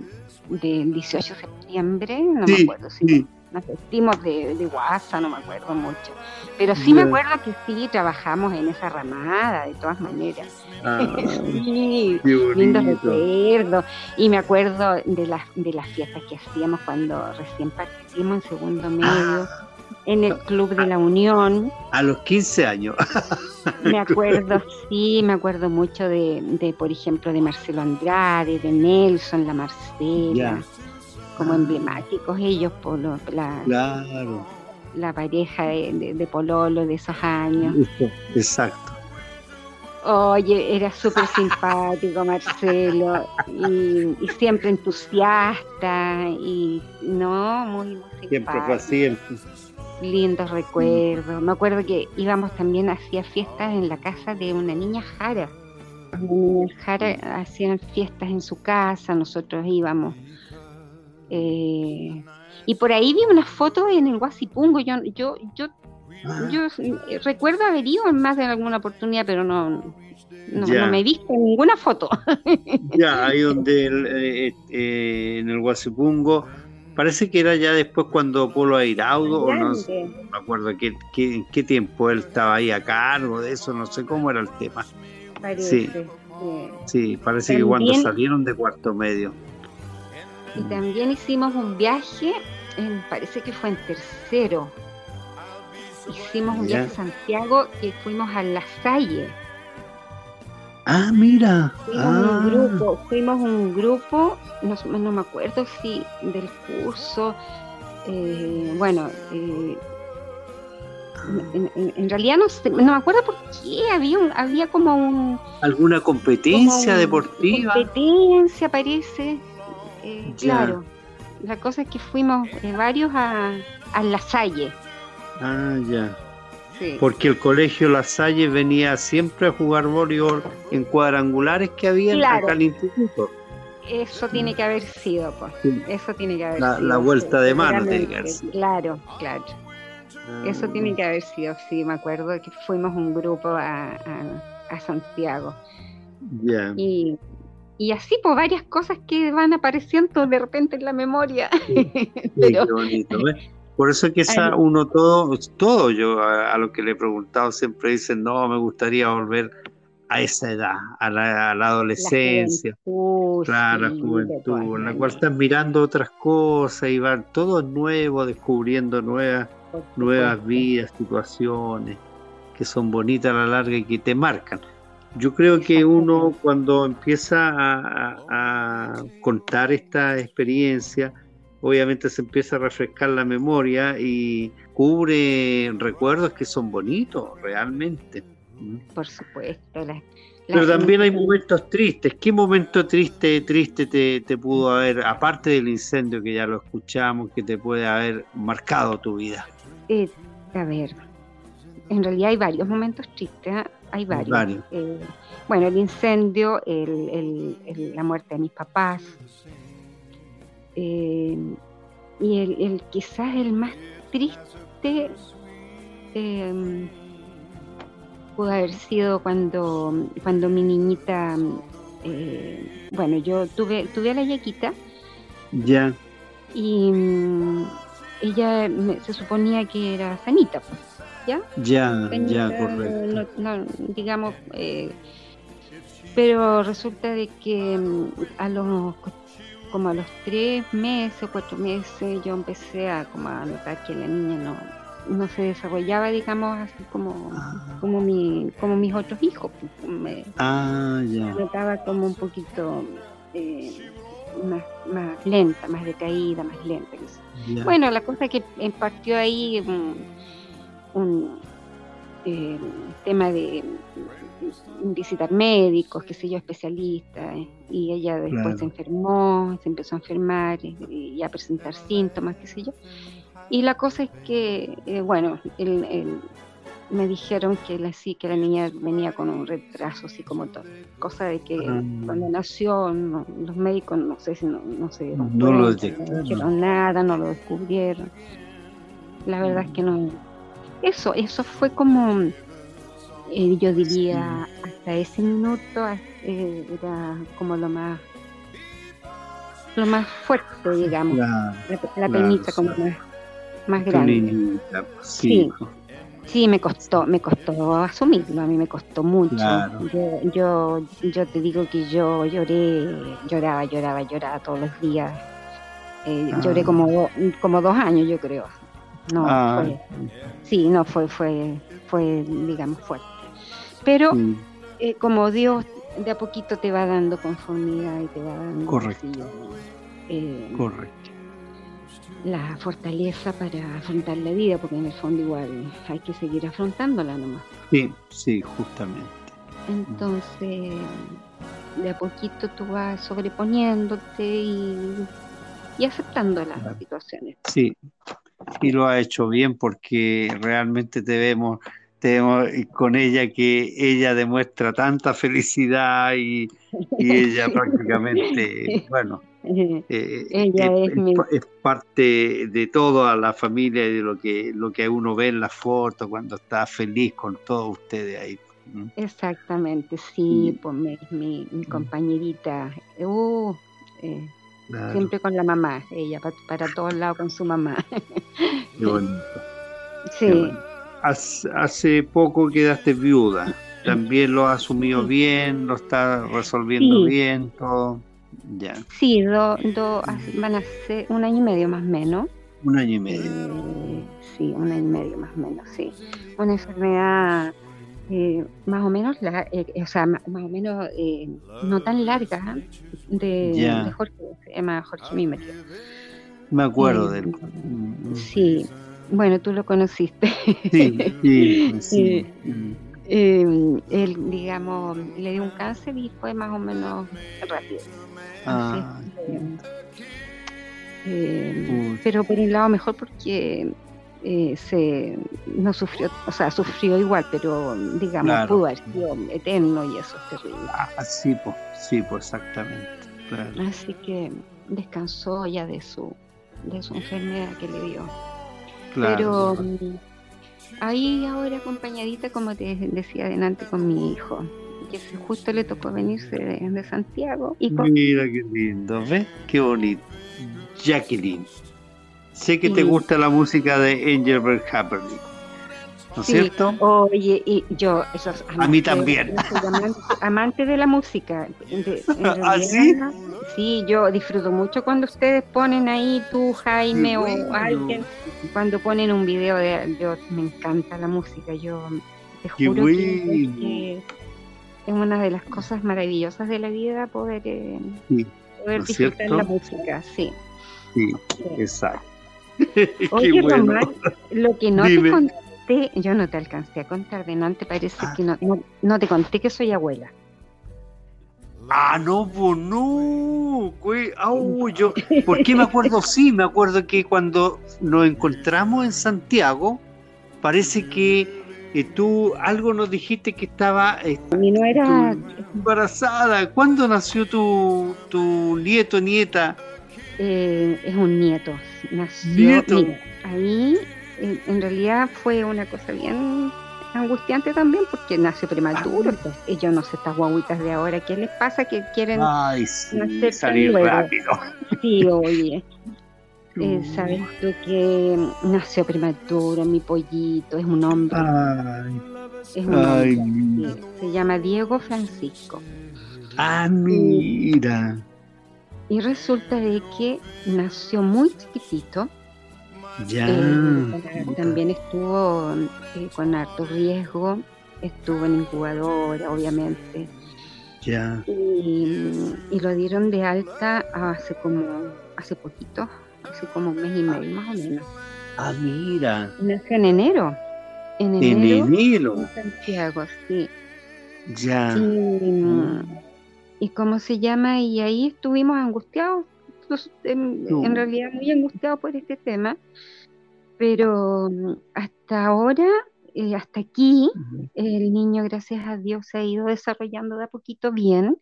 Speaker 3: de 18 de septiembre, no me acuerdo si nos vestimos de, de guasa, no me acuerdo mucho. Pero sí me acuerdo que sí trabajamos en esa ramada, de todas maneras. Ah, sí, lindos recuerdos. Y me acuerdo de las, de las fiestas que hacíamos cuando recién partimos en segundo medio. Ah. En el Club de la Unión.
Speaker 2: A los 15 años.
Speaker 3: me acuerdo, sí, me acuerdo mucho de, de, por ejemplo, de Marcelo Andrade, de Nelson, la Marcela como emblemáticos ellos por la, la pareja de, Pololo de esos años.
Speaker 2: Exacto.
Speaker 3: Oye, era súper simpático Marcelo y, siempre entusiasta y no, muy, muy simpático.
Speaker 2: Siempre así.
Speaker 3: Lindos recuerdos. Me acuerdo que íbamos también hacía fiestas en la casa de una niña Jara. Una niña Jara hacían fiestas en su casa, nosotros íbamos eh, y por ahí vi una foto en el Guasipungo. Yo, yo, yo, ah. yo recuerdo haber ido en más de alguna oportunidad, pero no, no, me he visto en ninguna foto.
Speaker 2: ya, ahí donde eh, eh, en el Guasipungo. Parece que era ya después cuando Polo Airaudo, o no, me acuerdo qué, qué, qué, tiempo él estaba ahí a cargo de eso, no sé cómo era el tema. sí, sí, parece que cuando salieron de cuarto medio.
Speaker 3: Y también hicimos un viaje, parece que fue en tercero. Hicimos un viaje a Santiago y fuimos a La Salle.
Speaker 2: Ah, mira.
Speaker 3: Fuimos un ah. grupo, fuimos un grupo, no, me acuerdo si del curso, eh, bueno, eh, en, realidad no, no me acuerdo por qué, había, había como un...
Speaker 2: ¿Alguna competencia deportiva?
Speaker 3: Competencia parece, eh, claro, la cosa es que fuimos eh, varios a, a La Salle.
Speaker 2: Ah, ya. Porque el colegio La Salle venía siempre a jugar voleibol en cuadrangulares que había acá en el instituto.
Speaker 3: Eso tiene que haber sido, pues. Eso tiene que haber
Speaker 2: la,
Speaker 3: sido.
Speaker 2: La vuelta de mano.
Speaker 3: Claro, claro. Eso ah. tiene que haber sido, sí, me acuerdo que fuimos un grupo a, a, Santiago.
Speaker 2: Ya.
Speaker 3: Y y así, por pues, varias cosas que van apareciendo de repente en la memoria.
Speaker 2: qué bonito, Por eso que esa, uno todo, todo yo a, lo que le he preguntado siempre dicen, no, me gustaría volver a esa edad, a la, adolescencia, la la juventud, en la cual estás mirando otras cosas y van todo nuevo, descubriendo nuevas, nuevas vidas, situaciones que son bonitas a la larga y que te marcan. Yo creo que uno cuando empieza a, contar esta experiencia, obviamente se empieza a refrescar la memoria y cubre recuerdos que son bonitos realmente.
Speaker 3: Por supuesto.
Speaker 2: Pero también hay momentos tristes. ¿Qué momento triste, triste te, te, pudo haber, aparte del incendio que ya lo escuchamos, que te puede haber marcado tu vida?
Speaker 3: Eh, a ver, en realidad hay varios momentos tristes, ¿eh? hay varios. Eh, bueno, el incendio, la muerte de mis papás, eh, y el, quizás el más triste pudo haber sido cuando, cuando mi niñita, bueno, yo tuve, tuve a la Yaquita.
Speaker 2: Ya.
Speaker 3: Y mm, ella se suponía que era sanita, pues ¿ya?
Speaker 2: Ya, ya, correcto.
Speaker 3: digamos, eh, pero resulta de que a los como a los tres meses o cuatro meses yo empecé a como a notar que la niña no, no se desarrollaba digamos así como ah. como mi como mis otros hijos me,
Speaker 2: ah,
Speaker 3: notaba como un poquito eh, más, más lenta más decaída más lenta bueno la cosa que partió ahí un eh, tema de visitar médicos, qué sé yo, especialistas, eh, y ella después se enfermó, se empezó a enfermar eh, y, a presentar síntomas, qué sé yo. Y la cosa es que, bueno, me dijeron que la, sí, que la niña venía con un retraso psicomotor, cosa de que ah. cuando nació los médicos no sé si no, no
Speaker 2: lo
Speaker 3: dijeron nada, no lo descubrieron. La verdad es que no, eso, eso fue como, eh, yo diría, hasta ese minuto eh, era como lo más lo más fuerte, digamos, la, la, como más, más grande. sí. sí. me costó, me costó asumirlo, a mí me costó mucho. Yo, yo, yo te digo que yo lloré, lloraba, lloraba, lloraba todos los días. Eh, lloré ah. como, como dos años, yo creo. No, ah. fue, sí, no, fue, fue, fue, digamos, fuerte. Pero eh, como Dios de a poquito te va dando conformidad y te va dando
Speaker 2: Correcto. Eh, Correcto.
Speaker 3: la fortaleza para afrontar la vida, porque en el fondo igual hay que seguir afrontándola nomás.
Speaker 2: Sí, sí, justamente.
Speaker 3: Entonces, de a poquito tú vas sobreponiéndote y, y aceptando las situaciones.
Speaker 2: Sí, y lo ha hecho bien porque realmente te vemos con ella que ella demuestra tanta felicidad y, ella prácticamente, bueno, eh, es, parte de toda la familia y de lo que, lo que uno ve en la foto cuando está feliz con todos ustedes ahí.
Speaker 3: Exactamente, sí, pues mi, mi, compañerita, uh, eh, Siempre con la mamá, ella, para, todos lados con su mamá.
Speaker 2: Qué bonito. Sí. Hace, poco quedaste viuda. También lo has asumido bien, lo está resolviendo bien, todo. Ya.
Speaker 3: Sí, do, van a ser un año y medio más o menos.
Speaker 2: Un año y medio. Eh,
Speaker 3: sí, un año y medio más o menos, sí. Una enfermedad eh, más o menos, la, eh, o sea, más, o menos eh, no tan larga de, Jorge, se llama Jorge.
Speaker 2: Me acuerdo de él.
Speaker 3: Sí, bueno, tú lo conociste.
Speaker 2: Sí, sí, sí.
Speaker 3: él, digamos, le dio un cáncer y fue más o menos rápido. Ah, pero por un lado mejor porque eh, se no sufrió, o sea, sufrió igual, pero digamos, pudo haber sido eterno y eso es terrible.
Speaker 2: Ah, sí, pues, sí, pues, exactamente.
Speaker 3: Así que descansó ya de su, de su enfermedad que le dio. Pero mm, ahí ahora acompañadita, como te decía adelante, con mi hijo. porque justo le tocó venirse de, Santiago. Y
Speaker 2: Mira qué lindo, ¿ves? Qué bonito. Jacqueline. Sé que te gusta la música de Angelbert Humperdinck. ¿No es cierto?
Speaker 3: Oye, y yo,
Speaker 2: a mí también.
Speaker 3: amante, de la música.
Speaker 2: ¿Ah, sí?
Speaker 3: Sí, yo disfruto mucho cuando ustedes ponen ahí tú, Jaime, o alguien, cuando ponen un video de. Yo, me encanta la música. Yo te juro que, es una de las cosas maravillosas de la vida poder, eh, poder disfrutar la música, sí.
Speaker 2: Sí, exacto.
Speaker 3: Oye, Román, lo que no te conté, yo no te alcancé a contar, de no te parece ah. que no, no, te conté que soy abuela.
Speaker 2: Ah, no, no, yo, ¿por qué me acuerdo? Sí, me acuerdo que cuando nos encontramos en Santiago, parece que eh, tú algo nos dijiste que estaba
Speaker 3: eh, no era...
Speaker 2: embarazada. ¿Cuándo nació tu, tu nieto, nieta?
Speaker 3: Eh, es un nieto. Nació, ahí en realidad fue una cosa bien angustiante también porque nació prematuro. Pues, ellos no sé, estas guaguitas de ahora, ¿qué les pasa? Que quieren
Speaker 2: Ay, salir rápido.
Speaker 3: Sí, oye. Eh, Sabes tú que nació prematuro, mi pollito, es un hombre. Es un hombre. Se llama Diego Francisco.
Speaker 2: Ah, mira.
Speaker 3: Y resulta de que nació muy chiquitito.
Speaker 2: Ya.
Speaker 3: Eh, también estuvo eh, con harto riesgo, estuvo en incubadora, obviamente.
Speaker 2: Ya.
Speaker 3: Y, y, lo dieron de alta hace como, hace poquito, hace como un mes y medio más o menos.
Speaker 2: Ah, mira.
Speaker 3: Nació en enero. En enero. En enero. En Santiago, sí.
Speaker 2: Ya.
Speaker 3: Y, y cómo se llama, y ahí estuvimos angustiados, en, realidad muy angustiados por este tema, pero mm, hasta ahora, eh, hasta aquí, el niño, gracias a Dios, se ha ido desarrollando de a poquito bien.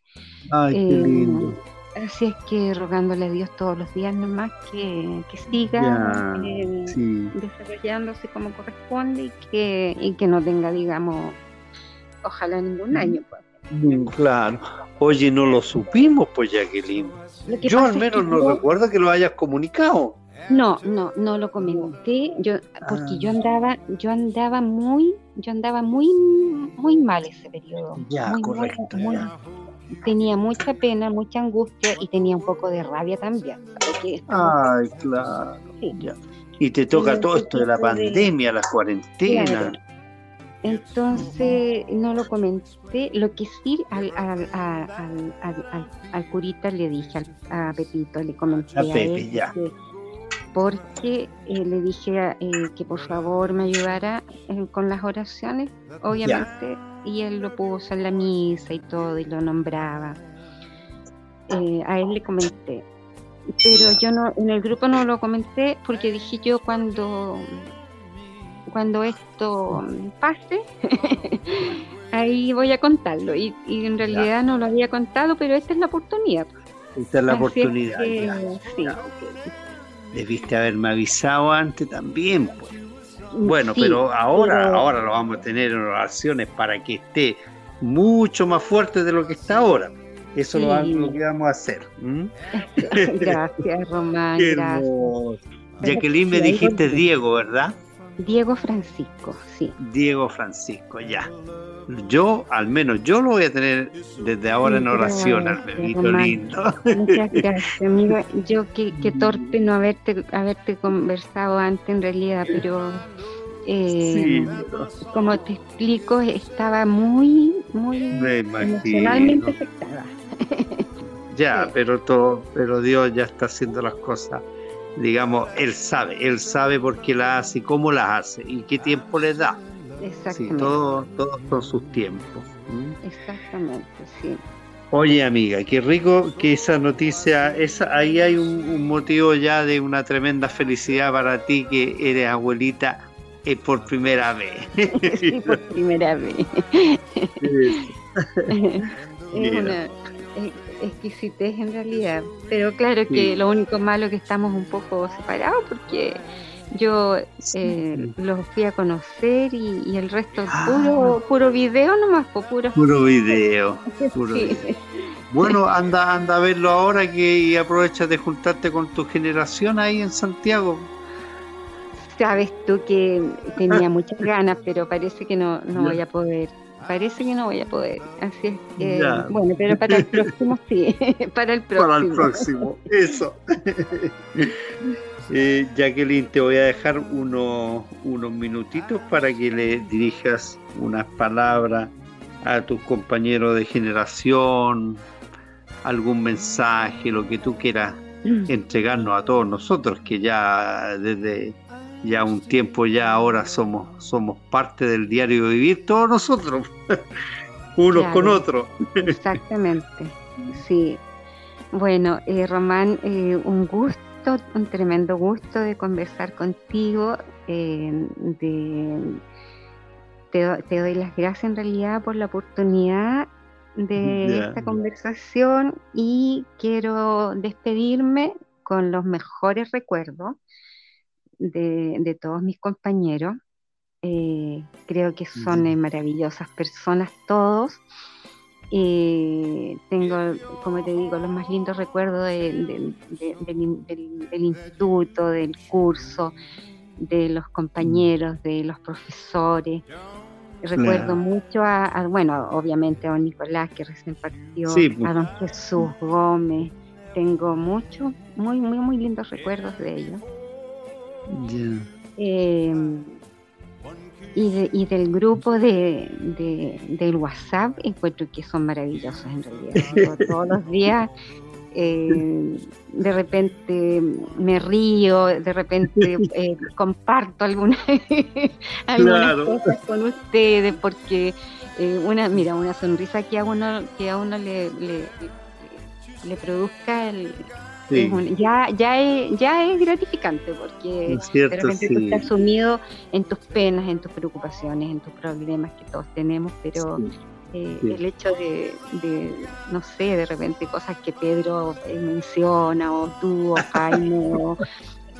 Speaker 2: Ay, qué eh, lindo.
Speaker 3: Así es que rogándole a Dios todos los días nomás que, que siga eh, desarrollándose como corresponde y que, y que no tenga, digamos, ojalá ningún año. Pues.
Speaker 2: Claro. Oye, no lo supimos, pues Jacqueline. Yo al menos no recuerdo que lo hayas comunicado.
Speaker 3: No, no, no lo comenté, yo, porque yo ah. andaba, yo andaba muy, yo andaba muy, muy mal ese periodo.
Speaker 2: Ya, correcto.
Speaker 3: tenía mucha pena, mucha angustia y tenía un poco de rabia también.
Speaker 2: Ay, claro. Y te toca todo esto de la pandemia, la cuarentena.
Speaker 3: Entonces no lo comenté, lo que sí al, al, al, al curita le dije a Pepito, le comenté a,
Speaker 2: Pepe, ya.
Speaker 3: porque eh, le dije eh, que por favor me ayudara eh, con las oraciones, obviamente, y él lo puso en la misa y todo, y lo nombraba. a él le comenté, pero yo no, en el grupo no lo comenté porque dije yo cuando cuando esto pase, ahí voy a contarlo. Y, en realidad no lo había contado, pero esta es la oportunidad.
Speaker 2: Esta es la oportunidad. Debiste haberme avisado antes también, pues. Bueno, pero ahora, ahora lo vamos a tener en oraciones para que esté mucho más fuerte de lo que está ahora. Eso es lo, que vamos a hacer.
Speaker 3: Gracias, Román. gracias.
Speaker 2: Jacqueline, me dijiste Diego, ¿verdad?
Speaker 3: Diego Francisco, sí.
Speaker 2: Diego Francisco, ya. Yo, al menos yo lo voy a tener desde ahora en oración al bebito lindo.
Speaker 3: Muchas gracias, amigo. Yo qué, torpe no haberte, haberte conversado antes en realidad, pero eh, como te explico, estaba muy, muy emocionalmente afectada.
Speaker 2: Ya, pero todo, pero Dios ya está haciendo las cosas digamos, él sabe, él sabe por qué la hace y cómo la hace y qué tiempo le da.
Speaker 3: Exactamente.
Speaker 2: Sí, todos todo son sus tiempos.
Speaker 3: Exactamente, sí.
Speaker 2: Oye amiga, qué rico que esa noticia, esa, ahí hay un, motivo ya de una tremenda felicidad para ti que eres abuelita eh, por primera vez.
Speaker 3: Sí, por primera vez. es una, exquisitez en realidad. Pero claro que lo único malo es que estamos un poco separados porque Yo eh, los fui a conocer y, el resto ah. puro, puro video nomás, puro,
Speaker 2: puro video. Puro Bueno, anda, anda a verlo ahora que y aprovecha de juntarte con tu generación ahí en Santiago.
Speaker 3: Sabes tú que tenía muchas ganas, pero parece que no, no voy a poder. Parece que no voy a poder. Así es que, bueno, pero para el próximo sí. para el próximo.
Speaker 2: Para el próximo, eso. eh, Jacqueline, te voy a dejar unos, unos minutitos para que le dirijas unas palabras a tus compañeros de generación, algún mensaje, lo que tú quieras mm. entregarnos a todos nosotros, que ya desde ya un tiempo ya ahora somos, somos parte del diario vivir, todos nosotros, unos con otros.
Speaker 3: Exactamente, sí. Bueno, eh, Román, eh, un gusto, un tremendo gusto de conversar contigo, eh, te, te, doy las gracias en realidad por la oportunidad de esta conversación y quiero despedirme con los mejores recuerdos de, todos mis compañeros. Eh, creo que son eh, maravillosas personas todos. Eh, tengo, como te digo, los más lindos recuerdos del, instituto, del curso, de los compañeros, de los profesores. Recuerdo mucho a, bueno, obviamente a don Nicolás que recién partió, pues. a don Jesús Gómez. Tengo muchos, muy, muy, muy lindos recuerdos de ellos. Em, y, del grupo de, del WhatsApp encuentro que son maravillosos en realidad. Todos los días eh, de repente me río, de repente eh, comparto algunas, cosas con ustedes, porque eh, una, mira, una sonrisa que a uno, que a uno le, le, produzca el, ya, ya, es, ya es gratificante porque de repente tú estás sumido en tus penas, en tus preocupaciones, en tus problemas que todos tenemos, pero eh, el hecho de, no sé, de repente cosas que Pedro eh, menciona, o tú, o Jaime,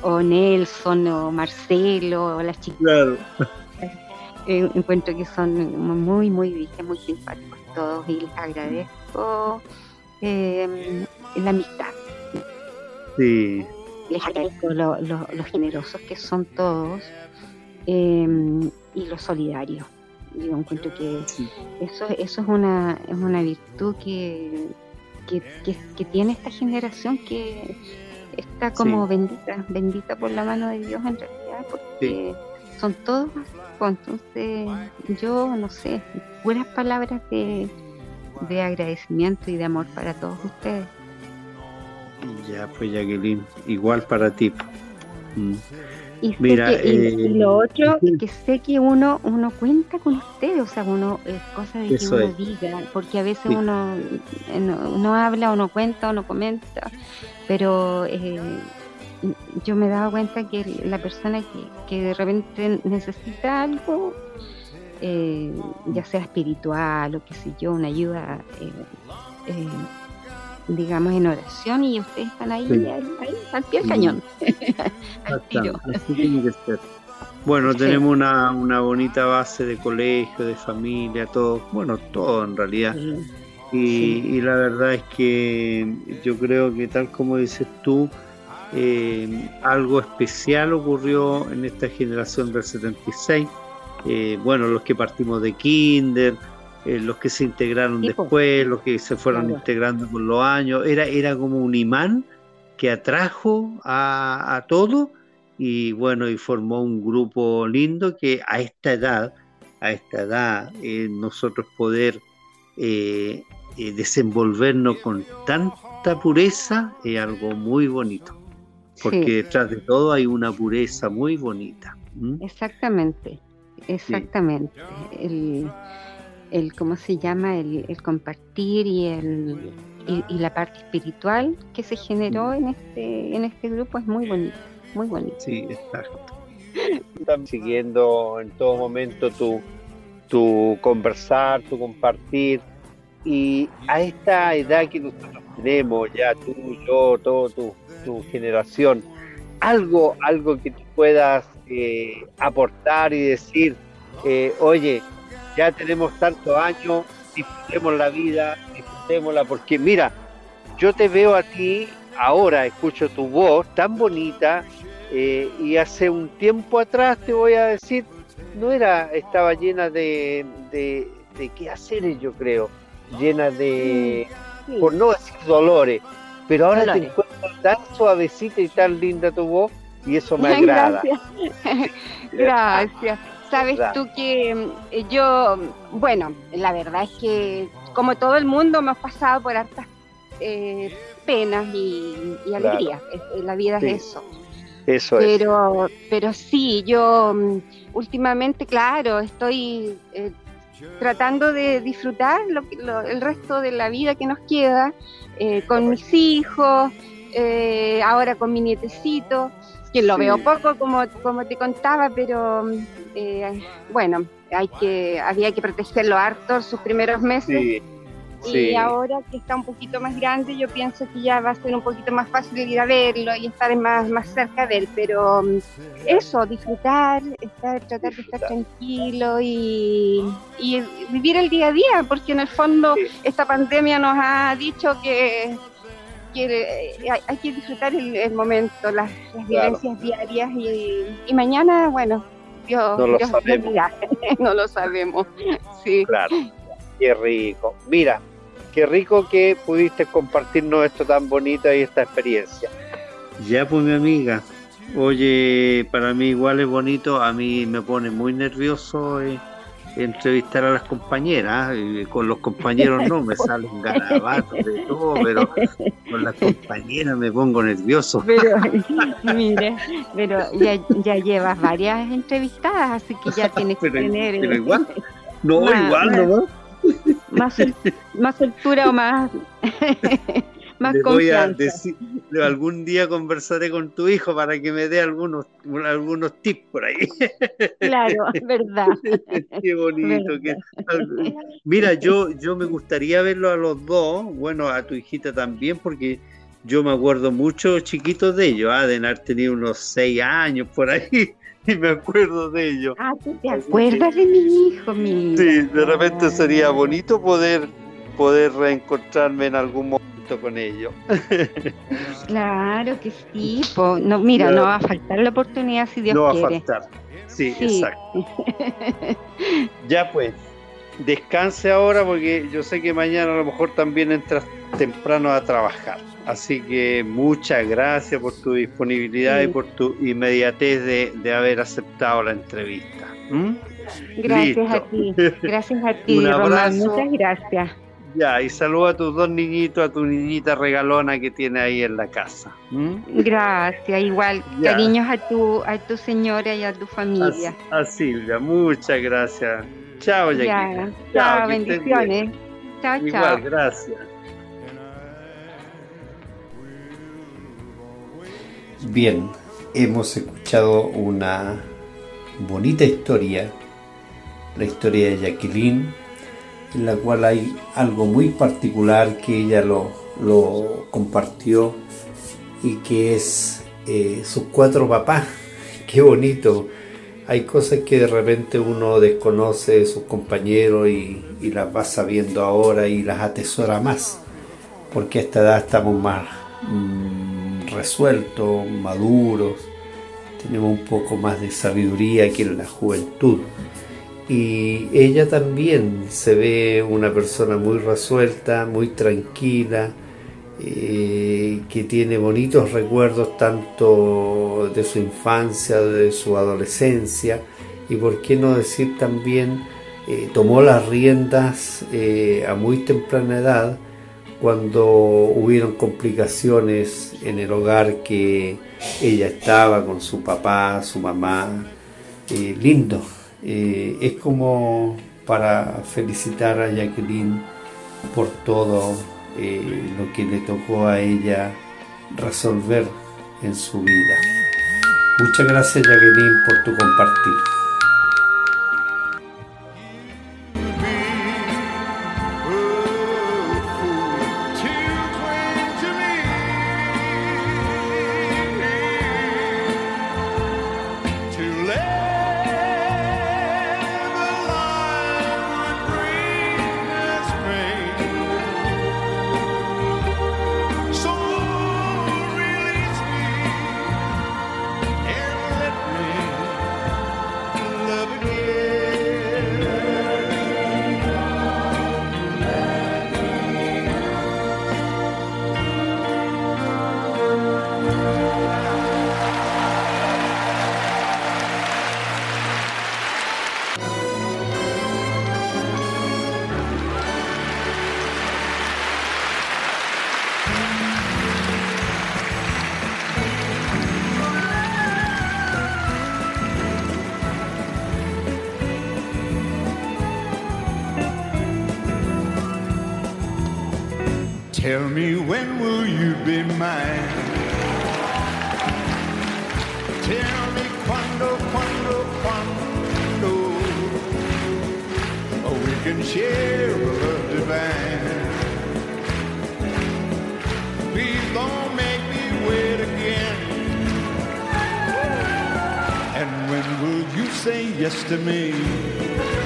Speaker 3: o, Nelson, o Marcelo, o las chicas. Claro. Eh, encuentro que son muy, muy, muy simpáticos todos y les agradezco la amistad.
Speaker 2: Sí.
Speaker 3: Les agradezco lo, los generosos que son todos y los solidarios. Yo encuentro que eso, eso es, una, es una virtud que, que, tiene esta generación que está como bendita, bendita por la mano de Dios en realidad, porque son todos entonces yo no sé, buenas palabras de, de agradecimiento y de amor para todos ustedes.
Speaker 2: Ya, pues Jacqueline, igual para ti.
Speaker 3: Mm. Y, Mira, eh, lo otro, que sé que uno uno cuenta con ustedes, o sea, uno es cosa de que uno diga, porque a veces uno eh, no, habla o no cuenta o no comenta, pero eh, yo me he dado cuenta que la persona que, de repente necesita algo, ya sea espiritual o qué sé yo, una ayuda digamos, en oración y ustedes están ahí, ahí, al pie del cañón.
Speaker 2: Bueno, tenemos una, una, bonita base de colegio, de familia, todo, bueno, todo en realidad. Y, la verdad es que yo creo que tal como dices tú, eh, algo especial ocurrió en esta generación del 76. Eh, bueno, los que partimos de Kinder, eh, los que se integraron después, los que se fueron integrando con los años, era, era como un imán que atrajo a, a todo y bueno, y formó un grupo lindo que a esta edad, a esta edad, eh, nosotros poder eh, desenvolvernos con tanta pureza es algo muy bonito, porque detrás de todo hay una pureza muy bonita.
Speaker 3: Exactamente, exactamente. El, el cómo se llama el, compartir y el y, la parte espiritual que se generó en este en este grupo es muy bonito muy bonito.
Speaker 2: Sí exacto. Estamos siguiendo en todo momento tu tu conversar tu compartir. Y a esta edad que nosotros tenemos ya tú yo todo tu, tu generación algo, algo que tú puedas eh, aportar y decir, eh, oye, ya tenemos tantos años, disfrutemos la vida, disfrutémosla, porque mira, yo te veo a ti ahora, escucho tu voz tan bonita, eh, y hace un tiempo atrás te voy a decir, no era, estaba llena de, de, de qué hacer, yo creo, llena de, por no decir dolores, pero ahora te encuentro tan suavecita y tan linda tu voz y eso me agrada.
Speaker 3: Gracias. Gracias. Sabes tú que eh, yo, bueno, la verdad es que como todo el mundo hemos pasado por hartas eh, penas y, alegrías. La vida es eso.
Speaker 2: Eso
Speaker 3: pero, Pero sí, yo mm, últimamente, claro, estoy eh, tratando de disfrutar el resto de la vida que nos queda eh, con mis hijos, eh, ahora con mi nietecito, que lo veo poco como, como te contaba, pero bueno, hay que, había que protegerlo harto sus primeros meses. Y ahora que está un poquito más grande, yo pienso que ya va a ser un poquito más fácil ir a verlo y estar más, más cerca de él. Pero mm, eso, disfrutar, estar, tratar de estar tranquilo y, vivir el día a día, porque en el fondo esta pandemia nos ha dicho que, hay, que disfrutar el, momento, las, vivencias diarias y, mañana, bueno, Dios, no lo sabemos. no lo sabemos. Sí.
Speaker 2: Claro. Qué rico. Mira, qué rico que pudiste compartirnos esto tan bonito y esta experiencia. Ya pues mi amiga, oye, para mí igual es bonito, a mí me pone muy nervioso eh, entrevistar a las compañeras, con los compañeros no, me salen garabatos de todo, pero con las compañeras me pongo nervioso.
Speaker 3: Pero, mire, pero ya, ya llevas varias entrevistadas, así que ya tienes que tener...
Speaker 2: Pero igual, no, igual, ¿no?
Speaker 3: más, más altura o más, más
Speaker 2: voy a decir, algún día conversaré con tu hijo para que me dé algunos, algunos tips por ahí.
Speaker 3: Claro, verdad.
Speaker 2: Qué bonito. mira, yo, yo me gustaría verlo a los dos, bueno, a tu hijita también, porque yo me acuerdo mucho chiquitos de ellos, ¿ah? de haber tenido unos seis años por ahí. y me acuerdo de ello.
Speaker 3: Ah, ¿tú te acuerdas de mi hijo, mi
Speaker 2: Sí, de repente sería bonito poder, poder reencontrarme en algún momento con ellos.
Speaker 3: Claro que sí, no, mira, no va a faltar la oportunidad si Dios quiere. No va a faltar,
Speaker 2: sí, exacto. ya pues, descanse ahora porque yo sé que mañana a lo mejor también entras temprano a trabajar. Así que muchas gracias por tu disponibilidad y por tu inmediatez de, haber aceptado la entrevista.
Speaker 3: Gracias a ti, gracias a ti, Román, muchas gracias.
Speaker 2: Ya, y saluda a tus dos niñitos, a tu niñita regalona que tiene ahí en la casa.
Speaker 3: Gracias, igual, cariños a tu, a tu señora y a tu familia.
Speaker 2: A, Silvia, muchas gracias. Chao,
Speaker 3: Chao, chao bendiciones. Chao, chao. Igual,
Speaker 2: gracias.
Speaker 1: Bien, hemos escuchado una bonita historia, la historia de Jacqueline, en la cual hay algo muy particular que ella lo, compartió y que es eh, sus cuatro papás. Qué bonito. Hay cosas que de repente uno desconoce de sus compañeros y, las va sabiendo ahora y las atesora más, porque a esta edad estamos más... Mm, resueltos, maduros, tenemos un poco más de sabiduría que en la juventud. Y ella también se ve una persona muy resuelta, muy tranquila, eh, que tiene bonitos recuerdos tanto de su infancia, de su adolescencia, y por qué no decir también, eh, tomó las riendas eh, a muy temprana edad cuando hubieron complicaciones en el hogar que ella estaba con su papá, su mamá. Lindo. Eh, es como para felicitar a Jacqueline por todo eh, lo que le tocó a ella resolver en su vida. Muchas gracias Jacqueline por tu compartir.
Speaker 4: Tell me when will you be mine? Tell me quando, quando, quando oh, we can share a love divine. Please don't make me wait again. And when will you say yes to me?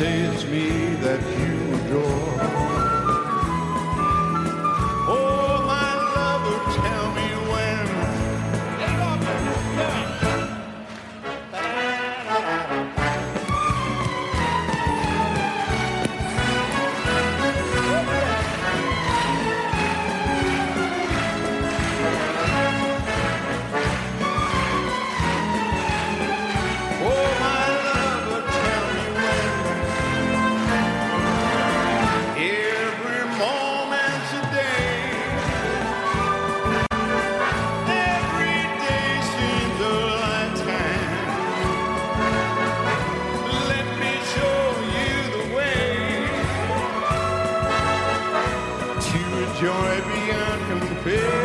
Speaker 4: say it's me that you adore. Yeah.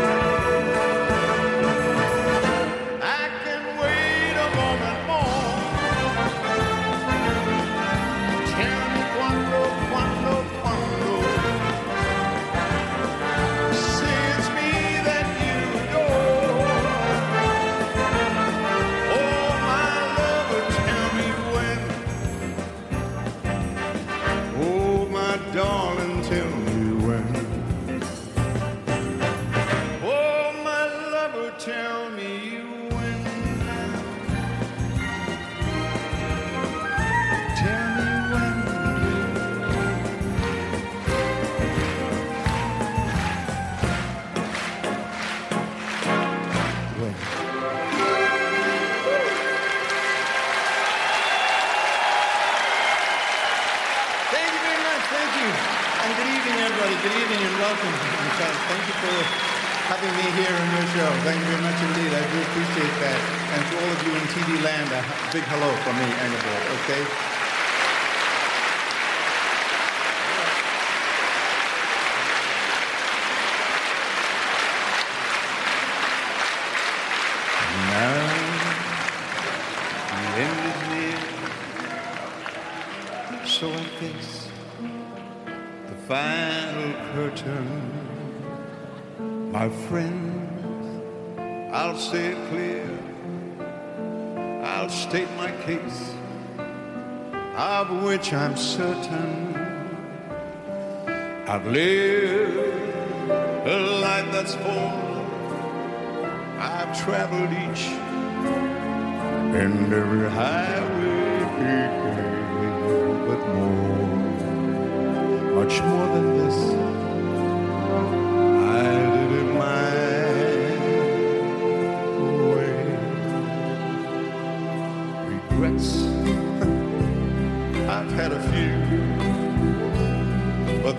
Speaker 4: much I'm certain. I've lived a life that's full. I've traveled each and every highway, but more, much more than